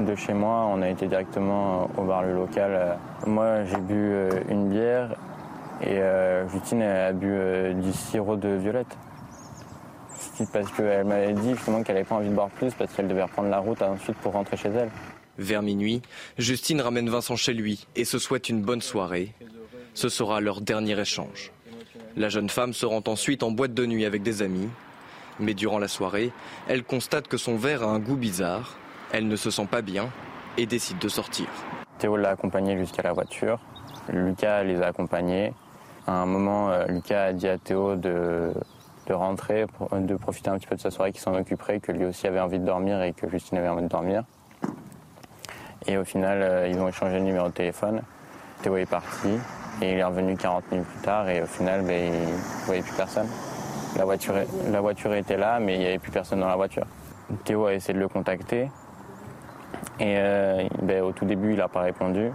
de chez moi, on a été directement au bar le local. Moi j'ai bu euh, une bière et Justine a bu du sirop de violette parce qu'elle m'avait dit justement qu'elle n'avait pas envie de boire plus parce qu'elle devait reprendre la route ensuite pour rentrer chez elle. Vers minuit, Justine ramène Vincent chez lui et se souhaite une bonne soirée. Ce sera leur dernier échange. La jeune femme se rend ensuite en boîte de nuit avec des amis. Mais durant la soirée, elle constate que son verre a un goût bizarre. Elle ne se sent pas bien et décide de sortir. Théo l'a accompagnée jusqu'à la voiture. Lucas les a accompagnés. À un moment, euh, Lucas a dit à Théo de, de rentrer, de profiter un petit peu de sa soirée, qu'il s'en occuperait, que lui aussi avait envie de dormir et que Justine avait envie de dormir. Et au final, euh, ils ont échangé le numéro de téléphone. Théo est parti et il est revenu 40 minutes plus tard et au final, ben, il ne voyait plus personne. La voiture, la voiture était là, mais il n'y avait plus personne dans la voiture. Théo a essayé de le contacter et euh, ben, au tout début, il n'a pas répondu.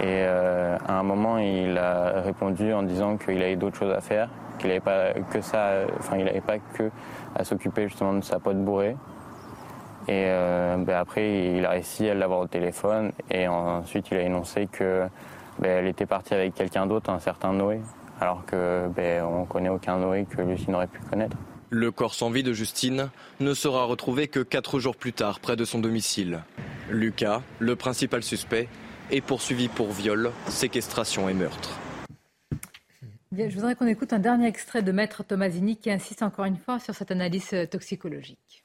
Et euh, à un moment, il a répondu en disant qu'il avait d'autres choses à faire, qu'il n'avait pas que ça, enfin, il n'avait pas que à s'occuper justement de sa pote bourrée. Et euh, ben après, il a réussi à l'avoir au téléphone et ensuite il a énoncé que ben, elle était partie avec quelqu'un d'autre, un certain Noé, alors que ben, on connaît aucun Noé que Lucie n'aurait pu connaître. Le corps sans vie de Justine ne sera retrouvé que quatre jours plus tard près de son domicile. Lucas, le principal suspect, est poursuivi pour viol, séquestration et meurtre. Bien, je voudrais qu'on écoute un dernier extrait de Maître Tomasini qui insiste encore une fois sur cette analyse toxicologique.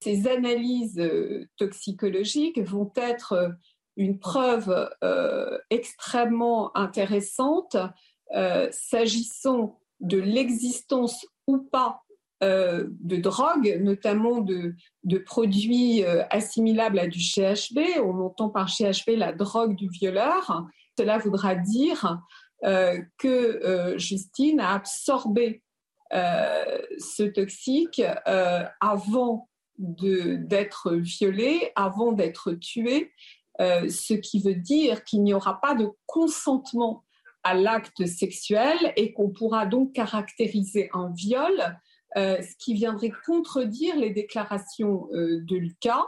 Ces analyses toxicologiques vont être une preuve extrêmement intéressante s'agissant de l'existence ou pas euh, de drogue, notamment de, produits euh, assimilables à du GHB. On entend par GHB la drogue du violeur. Cela voudra dire euh, que Justine a absorbé ce toxique avant d'être violée, avant d'être tuée, ce qui veut dire qu'il n'y aura pas de consentement à l'acte sexuel et qu'on pourra donc caractériser un viol euh, ce qui viendrait contredire les déclarations euh, de Lucas.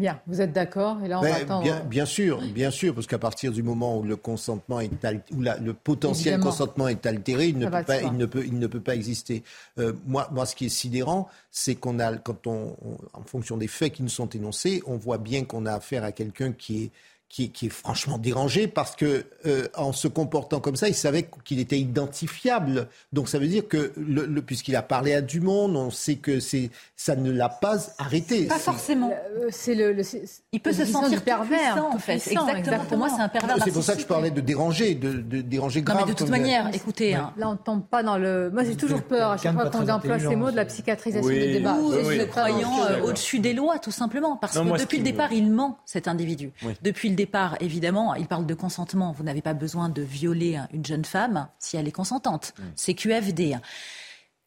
Bien, vous êtes d'accord Et là, on ben, bien, bien, sûr, bien sûr, parce qu'à partir du moment où le consentement est où le potentiel consentement est altéré, il ne, peut pas, il ne peut, il ne peut pas exister. Euh, moi, moi, ce qui est sidérant, c'est qu'on a, quand on, en fonction des faits qui nous sont énoncés, on voit bien qu'on a affaire à quelqu'un qui est qui, est franchement dérangé parce que euh, en se comportant comme ça, il savait qu'il était identifiable. Donc ça veut dire que le, puisqu'il a parlé à du monde, on sait que c'est ça ne l'a pas arrêté. Pas forcément. Euh, c'est le, il peut se sentir pervers en fait. exactement. Pour moi, c'est un pervers. C'est pour ça que je parlais de déranger, de, de déranger grave. Non, mais de toute manière, écoutez, hein. là on tombe pas dans le. Moi j'ai toujours peur à chaque fois qu'on emploie ces mots de la psychiatrisation des débats. Ou le croyant euh, au-dessus des lois, tout simplement, parce que depuis le départ, il ment cet individu. Depuis le départ, évidemment, il parle de consentement. Vous n'avez pas besoin de violer une jeune femme si elle est consentante. Mm. C'est QFD.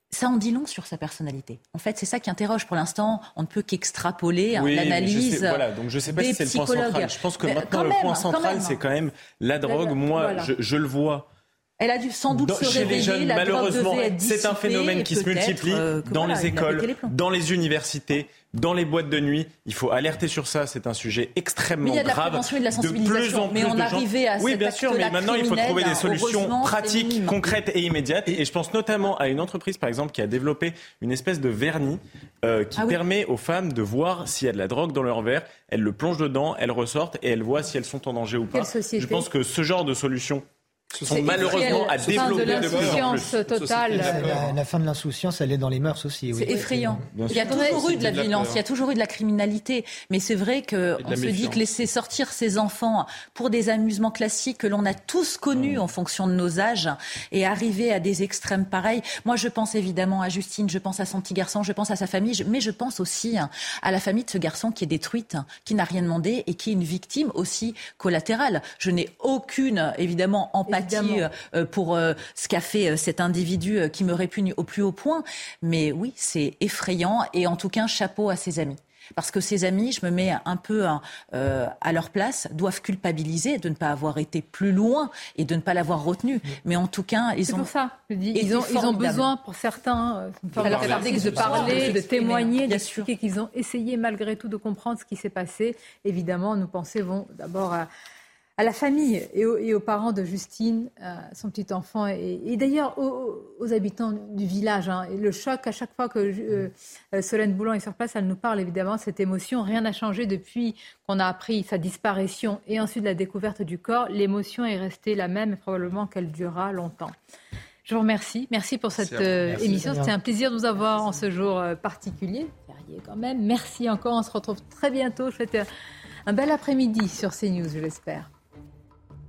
Ça en dit long sur sa personnalité. En fait, c'est ça qui interroge. Pour l'instant, on ne peut qu'extrapoler l'analyse. Voilà, donc je ne sais pas si c'est le point central. Je pense que maintenant, le point central, c'est quand même la drogue. Moi, je, le vois. Elle a dû sans doute se réveiller. Les jeunes, malheureusement, c'est un phénomène qui se multiplie euh, dans les écoles, dans les universités dans les boîtes de nuit. Il faut alerter sur ça. C'est un sujet extrêmement grave. Il y a de la prévention et de la sensibilisation. mais on arrivait à Oui, bien sûr, mais maintenant il faut trouver des solutions pratiques, concrètes et immédiates. Et je pense notamment à une entreprise, par exemple, qui a développé une espèce de vernis euh, qui ah permet aux femmes de voir s'il y a de la drogue dans leur verre. Elles le plongent dedans, elles ressortent et elles voient si elles sont en danger ou pas. Je pense que ce genre de solution sont malheureusement à développer de, plus totale. La, fin de l'insouciance, elle est dans les mœurs aussi. C'est effrayant. il y a toujours eu de la violence, il y a toujours eu de la criminalité. Mais c'est vrai qu'on se dit que laisser sortir ses enfants pour des amusements classiques que l'on a tous connus en fonction de nos âges et arriver à des extrêmes pareils. Moi, je pense évidemment à Justine, je pense à son petit garçon, je pense à sa famille, mais je pense aussi à la famille de ce garçon qui est détruite, qui n'a rien demandé et qui est une victime aussi collatérale. Je n'ai aucune, évidemment, empathie euh, euh, pour euh, ce qu'a fait cet individu qui me répugne au plus haut point. Mais oui, c'est effrayant et en tout cas, chapeau à ses amis. Parce que ses amis, je me mets un peu à leur place, doivent culpabiliser de ne pas avoir été plus loin et de ne pas l'avoir retenu. Mais en tout cas, ils ont. C'est pour ça. ils, ont, ils ont besoin, pour certains, de parler, de témoigner, d'expliquer qu'ils ont essayé malgré tout de comprendre ce qui s'est passé. Évidemment, nos pensées vont d'abord à à la famille et aux, parents de Justine, son petit enfant, et, d'ailleurs aux, habitants du village. Hein. Et le choc, à chaque fois que euh, euh, Solène Boulan est sur place, elle nous parle évidemment de cette émotion. Rien n'a changé depuis qu'on a appris sa disparition et ensuite la découverte du corps. L'émotion est restée la même et probablement qu'elle durera longtemps. Je vous remercie. Merci pour cette euh, émission. C'était un plaisir de vous avoir en ce jour particulier. quand même. Merci encore. On se retrouve très bientôt. Je souhaite un bel après-midi sur CNews, je l'espère.